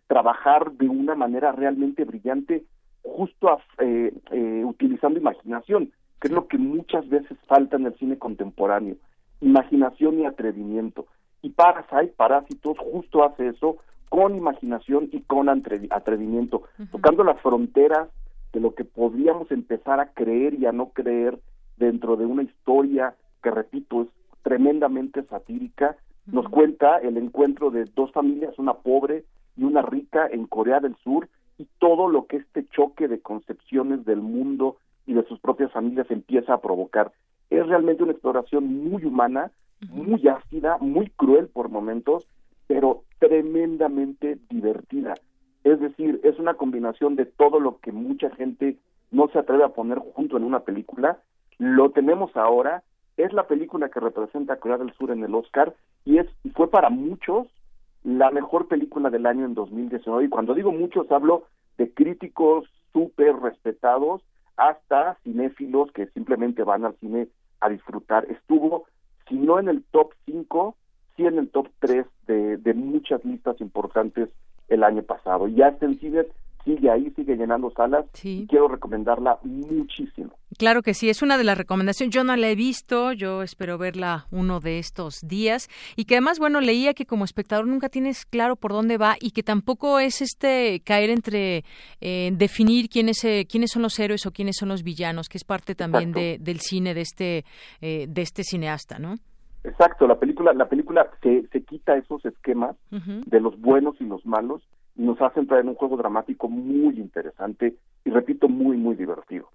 trabajar de una manera realmente brillante, justo eh, eh, utilizando imaginación que es lo que muchas veces falta en el cine contemporáneo, imaginación y atrevimiento. Y Parasite, Parásitos, justo hace eso con imaginación y con atrevimiento, tocando las fronteras de lo que podríamos empezar a creer y a no creer dentro de una historia que, repito, es tremendamente satírica. Nos cuenta el encuentro de dos familias, una pobre y una rica en Corea del Sur, y todo lo que este choque de concepciones del mundo y de sus propias familias empieza a provocar. Es realmente una exploración muy humana, muy ácida, muy cruel por momentos, pero tremendamente divertida. Es decir, es una combinación de todo lo que mucha gente no se atreve a poner junto en una película. Lo tenemos ahora, es la película que representa a Corea del Sur en el Oscar y es y fue para muchos la mejor película del año en 2019. Y cuando digo muchos hablo de críticos súper respetados hasta cinéfilos que simplemente van al cine a disfrutar. Estuvo, si no en el top 5, sí en el top 3 de, muchas listas importantes el año pasado. Y ya está en cine, sigue ahí, sigue llenando salas y quiero recomendarla muchísimo. Claro que sí, es una de las recomendaciones. Yo no la he visto, yo espero verla uno de estos días y que además, bueno, leía que como espectador nunca tienes claro por dónde va y que tampoco es este caer entre eh, definir quiénes eh, quiénes son los héroes o quiénes son los villanos, que es parte también de, del cine de este eh, de este cineasta, ¿no? Exacto, la película la película se, se quita esos esquemas de los buenos y los malos nos hace entrar en un juego dramático muy interesante y repito muy muy divertido.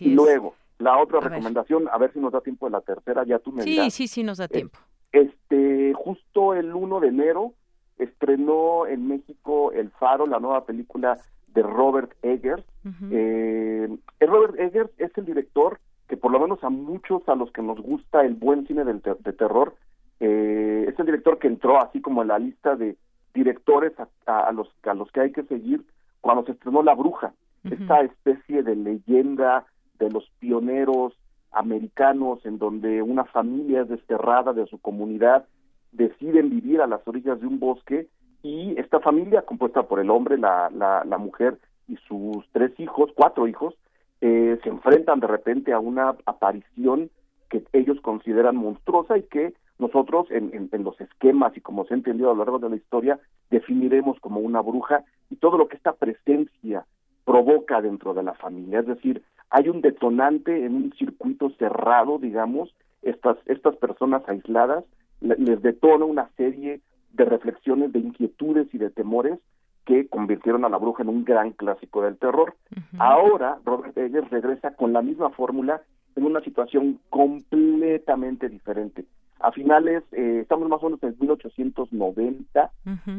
Y luego, la otra recomendación, a ver si nos da tiempo de la tercera, ya tú me Sí, sí, sí, nos da tiempo. Este, justo el 1 de enero estrenó en México El Faro, la nueva película de Robert Eggers. Eh, Robert Eggers es el director que por lo menos a muchos a los que nos gusta el buen cine del de terror, eh, es el director que entró así como en la lista de directores a, los, a los que hay que seguir cuando se estrenó La Bruja esta especie de leyenda de los pioneros americanos en donde una familia es desterrada de su comunidad, deciden vivir a las orillas de un bosque y esta familia, compuesta por el hombre, la, la, la mujer y sus tres hijos, cuatro hijos, eh, se enfrentan de repente a una aparición que ellos consideran monstruosa y que nosotros en, en, los esquemas y como se ha entendido a lo largo de la historia definiremos como una bruja y todo lo que esta presencia provoca dentro de la familia. Es decir, hay un detonante en un circuito cerrado, digamos, estas, estas personas aisladas les detona una serie de reflexiones, de inquietudes y de temores que convirtieron a la bruja en un gran clásico del terror. Ahora Robert Eggers regresa con la misma fórmula en una situación completamente diferente. A finales, eh, estamos más o menos en 1890,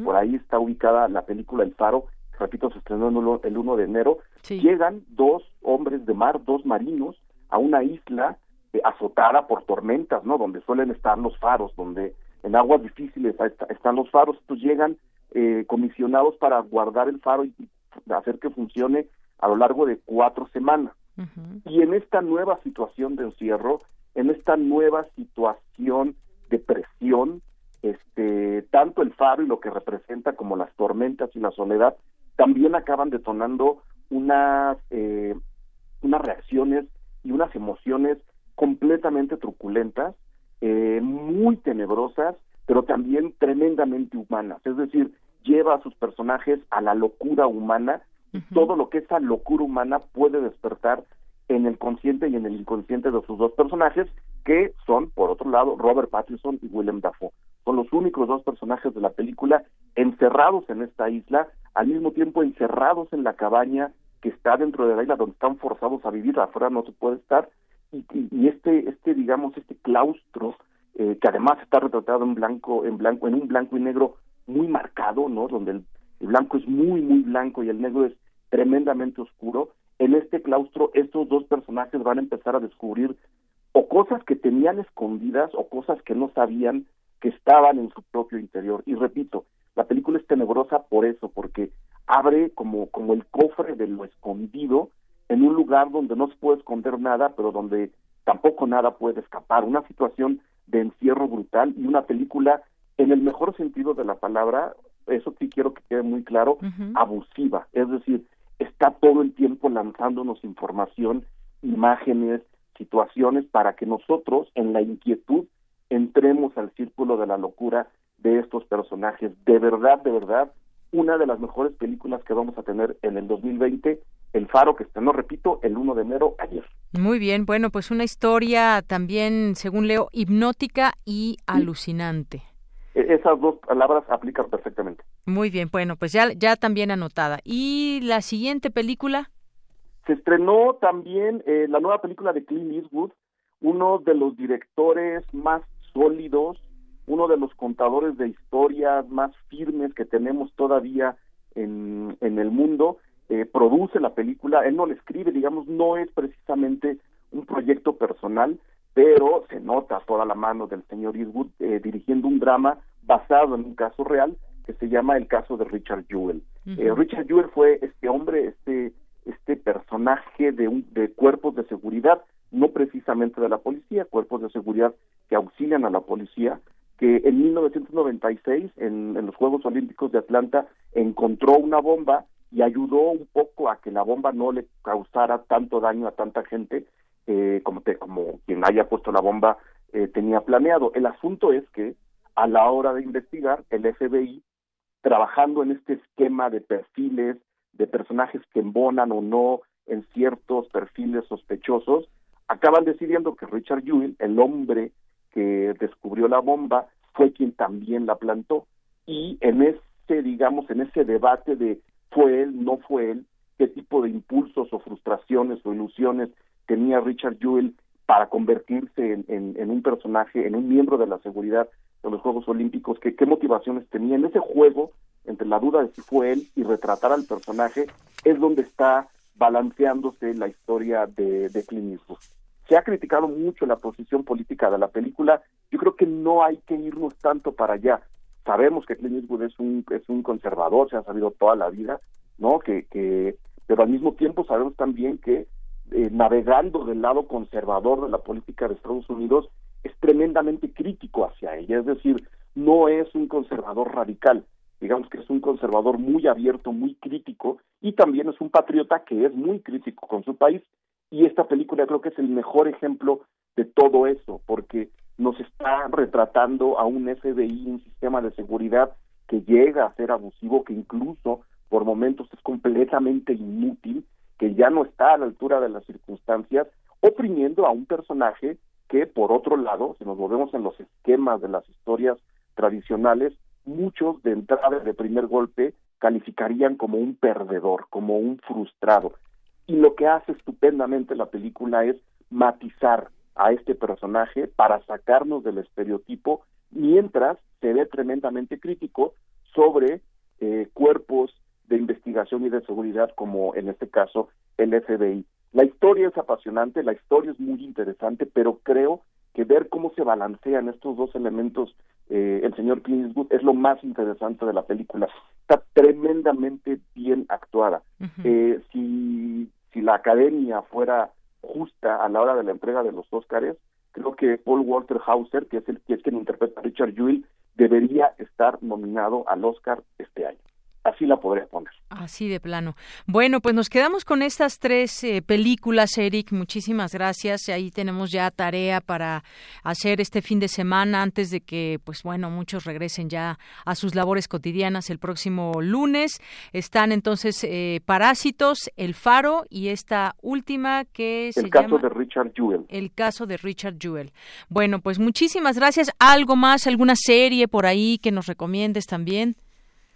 por ahí está ubicada la película El Faro, repito, se estrenó el 1 de enero, llegan dos hombres de mar, dos marinos, a una isla eh, azotada por tormentas, ¿no? Donde suelen estar los faros, donde en aguas difíciles están los faros, estos llegan eh, comisionados para guardar el faro y hacer que funcione a lo largo de cuatro semanas. Y en esta nueva situación de encierro, en esta nueva situación de presión, este, tanto el faro y lo que representa como las tormentas y la soledad también acaban detonando unas, eh, unas reacciones y unas emociones completamente truculentas, eh, muy tenebrosas, pero también tremendamente humanas. Es decir, lleva a sus personajes a la locura humana y todo lo que esa locura humana puede despertar en el consciente y en el inconsciente de sus dos personajes, que son, por otro lado, Robert Pattinson y Willem Dafoe. Son los únicos dos personajes de la película encerrados en esta isla, al mismo tiempo encerrados en la cabaña que está dentro de la isla donde están forzados a vivir, afuera no se puede estar, y, este, este, digamos, este claustro, eh, que además está retratado en blanco, en blanco, en un blanco y negro muy marcado, ¿no? Donde el blanco es muy, muy blanco y el negro es tremendamente oscuro, en este claustro estos dos personajes van a empezar a descubrir o cosas que tenían escondidas o cosas que no sabían que estaban en su propio interior. Y repito, la película es tenebrosa por eso, porque abre como, como el cofre de lo escondido en un lugar donde no se puede esconder nada, pero donde tampoco nada puede escapar. Una situación de encierro brutal y una película, en el mejor sentido de la palabra, eso sí quiero que quede muy claro, abusiva. Es decir, está todo el tiempo lanzándonos información, imágenes, situaciones para que nosotros en la inquietud entremos al círculo de la locura de estos personajes. De verdad, de verdad, una de las mejores películas que vamos a tener en el 2020, El Faro, que no repito, el 1 de enero ayer. Muy bien, bueno, pues una historia también, según leo, hipnótica y alucinante. E-, esas dos palabras aplican perfectamente. Muy bien, bueno, pues ya, ya también anotada. ¿Y la siguiente película? Se estrenó también eh, la nueva película de Clint Eastwood, uno de los directores más sólidos, uno de los contadores de historias más firmes que tenemos todavía en, en el mundo. Eh, produce la película, él no la escribe, digamos, no es precisamente un proyecto personal, pero se nota toda la mano del señor Eastwood eh, dirigiendo un drama basado en un caso real que se llama el caso de Richard Jewell. Eh, Richard Jewell fue este hombre, este este personaje de, un, de cuerpos de seguridad, no precisamente de la policía, cuerpos de seguridad que auxilian a la policía, que en 1996 en, en los Juegos Olímpicos de Atlanta encontró una bomba y ayudó un poco a que la bomba no le causara tanto daño a tanta gente eh, como, te, como quien haya puesto la bomba eh, tenía planeado. El asunto es que a la hora de investigar, el FBI, trabajando en este esquema de perfiles, de personajes que embonan o no en ciertos perfiles sospechosos, acaban decidiendo que Richard Ewing, el hombre que descubrió la bomba, fue quien también la plantó. Y en ese, digamos, en ese debate de fue él, no fue él, qué tipo de impulsos o frustraciones o ilusiones tenía Richard Jewell para convertirse en, un personaje, en un miembro de la seguridad de los Juegos Olímpicos, que, qué motivaciones tenía en ese juego entre la duda de si fue él y retratar al personaje, es donde está balanceándose la historia de, de Clint Eastwood. Se ha criticado mucho la posición política de la película, yo creo que no hay que irnos tanto para allá. Sabemos que Clint Eastwood es un, es un conservador, se ha sabido toda la vida, ¿no? Que, que, pero al mismo tiempo sabemos también que eh, navegando del lado conservador de la política de Estados Unidos es tremendamente crítico hacia ella, es decir, no es un conservador radical, digamos que es un conservador muy abierto, muy crítico y también es un patriota que es muy crítico con su país y esta película creo que es el mejor ejemplo de todo eso, porque nos está retratando a un FBI, un sistema de seguridad que llega a ser abusivo, que incluso por momentos es completamente inútil, que ya no está a la altura de las circunstancias, oprimiendo a un personaje que, por otro lado, si nos volvemos en los esquemas de las historias tradicionales, muchos de entrada de primer golpe calificarían como un perdedor, como un frustrado. Y lo que hace estupendamente la película es matizar a este personaje para sacarnos del estereotipo, mientras se ve tremendamente crítico sobre eh, cuerpos de investigación y de seguridad como en este caso el FBI. La historia es apasionante, la historia es muy interesante, pero creo que ver cómo se balancean estos dos elementos eh, el señor Clint es lo más interesante de la película. Está tremendamente bien actuada. eh, si, si la academia fuera justa a la hora de la entrega de los Óscares, creo que Paul Walter Hauser, que es el que es quien interpreta a Richard Jewell, debería estar nominado al Oscar este año así la podría poner. Así de plano. Bueno, pues nos quedamos con estas tres eh, películas, Eric. Muchísimas gracias. Ahí tenemos ya tarea para hacer este fin de semana antes de que, pues bueno, muchos regresen ya a sus labores cotidianas el próximo lunes. Están entonces eh, Parásitos, El Faro y esta última que se llama... El caso de Richard Jewell. El caso de Richard Jewell. Bueno, pues muchísimas gracias. ¿Algo más? ¿Alguna serie por ahí que nos recomiendes también?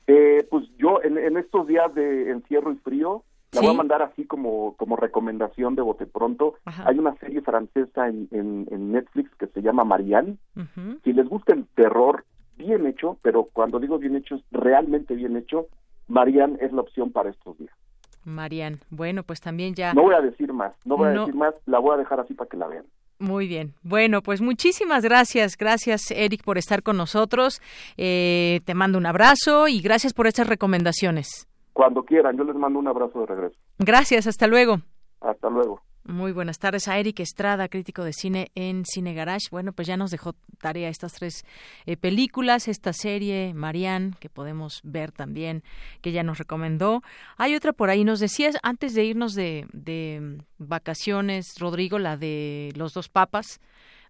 Eh, pues yo en, estos días de encierro y frío, la voy a mandar así como, como recomendación de bote pronto. Hay una serie francesa en, en, Netflix que se llama Marianne. Si les gusta el terror bien hecho, pero cuando digo bien hecho es realmente bien hecho, Marianne es la opción para estos días. Marianne, bueno, pues también ya... No voy a decir más, no voy a decir más, la voy a dejar así para que la vean. Muy bien. Bueno, pues muchísimas gracias. Gracias, Eric, por estar con nosotros. Eh, te mando un abrazo y gracias por estas recomendaciones. Cuando quieran, yo les mando un abrazo de regreso. Gracias, hasta luego. Hasta luego. Muy buenas tardes a Eric Estrada, crítico de cine en Cine Garage. Bueno, pues ya nos dejó tarea estas tres eh, películas, esta serie, Marianne, que podemos ver también, que ya nos recomendó. Hay otra por ahí, nos decías antes de irnos de, de vacaciones, Rodrigo, la de Los dos papas.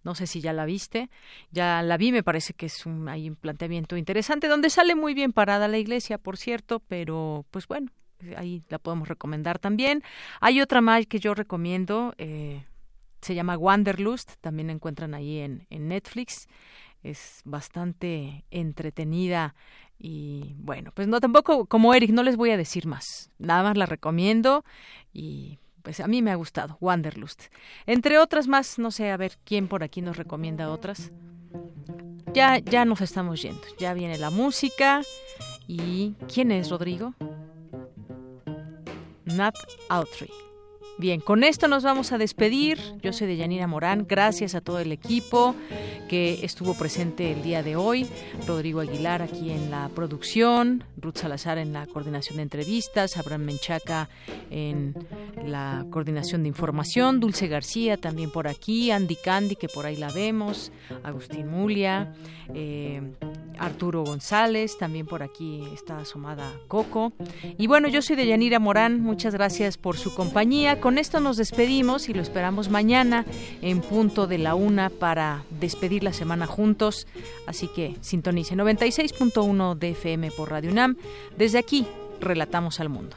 No sé si ya la viste. Ya la vi, me parece que es un, hay un planteamiento interesante, donde sale muy bien parada la iglesia, por cierto, pero pues bueno, ahí la podemos recomendar también. Hay otra más que yo recomiendo, eh, se llama Wanderlust, también la encuentran ahí en, en Netflix. Es bastante entretenida y bueno, pues no tampoco como Eric, no les voy a decir más. Nada más la recomiendo y pues a mí me ha gustado, Wanderlust. Entre otras más, no sé, a ver quién por aquí nos recomienda otras. Ya, ya nos estamos yendo, ya viene la música. ¿Y quién es Rodrigo? Nat Autry. Bien, con esto nos vamos a despedir. Yo soy de Yanira Morán. Gracias a todo el equipo que estuvo presente el día de hoy. Rodrigo Aguilar aquí en la producción, Ruth Salazar en la coordinación de entrevistas, Abraham Menchaca en la coordinación de información, Dulce García también por aquí, Andy Candy que por ahí la vemos, Agustín Mulia, eh, Arturo González, también por aquí está asomada Coco. Y bueno, yo soy de Yanira Morán, muchas gracias por su compañía. Con esto nos despedimos y lo esperamos mañana en punto de la una para despedir la semana juntos. Así que sintonice 96.1 de FM por Radio UNAM. Desde aquí, relatamos al mundo.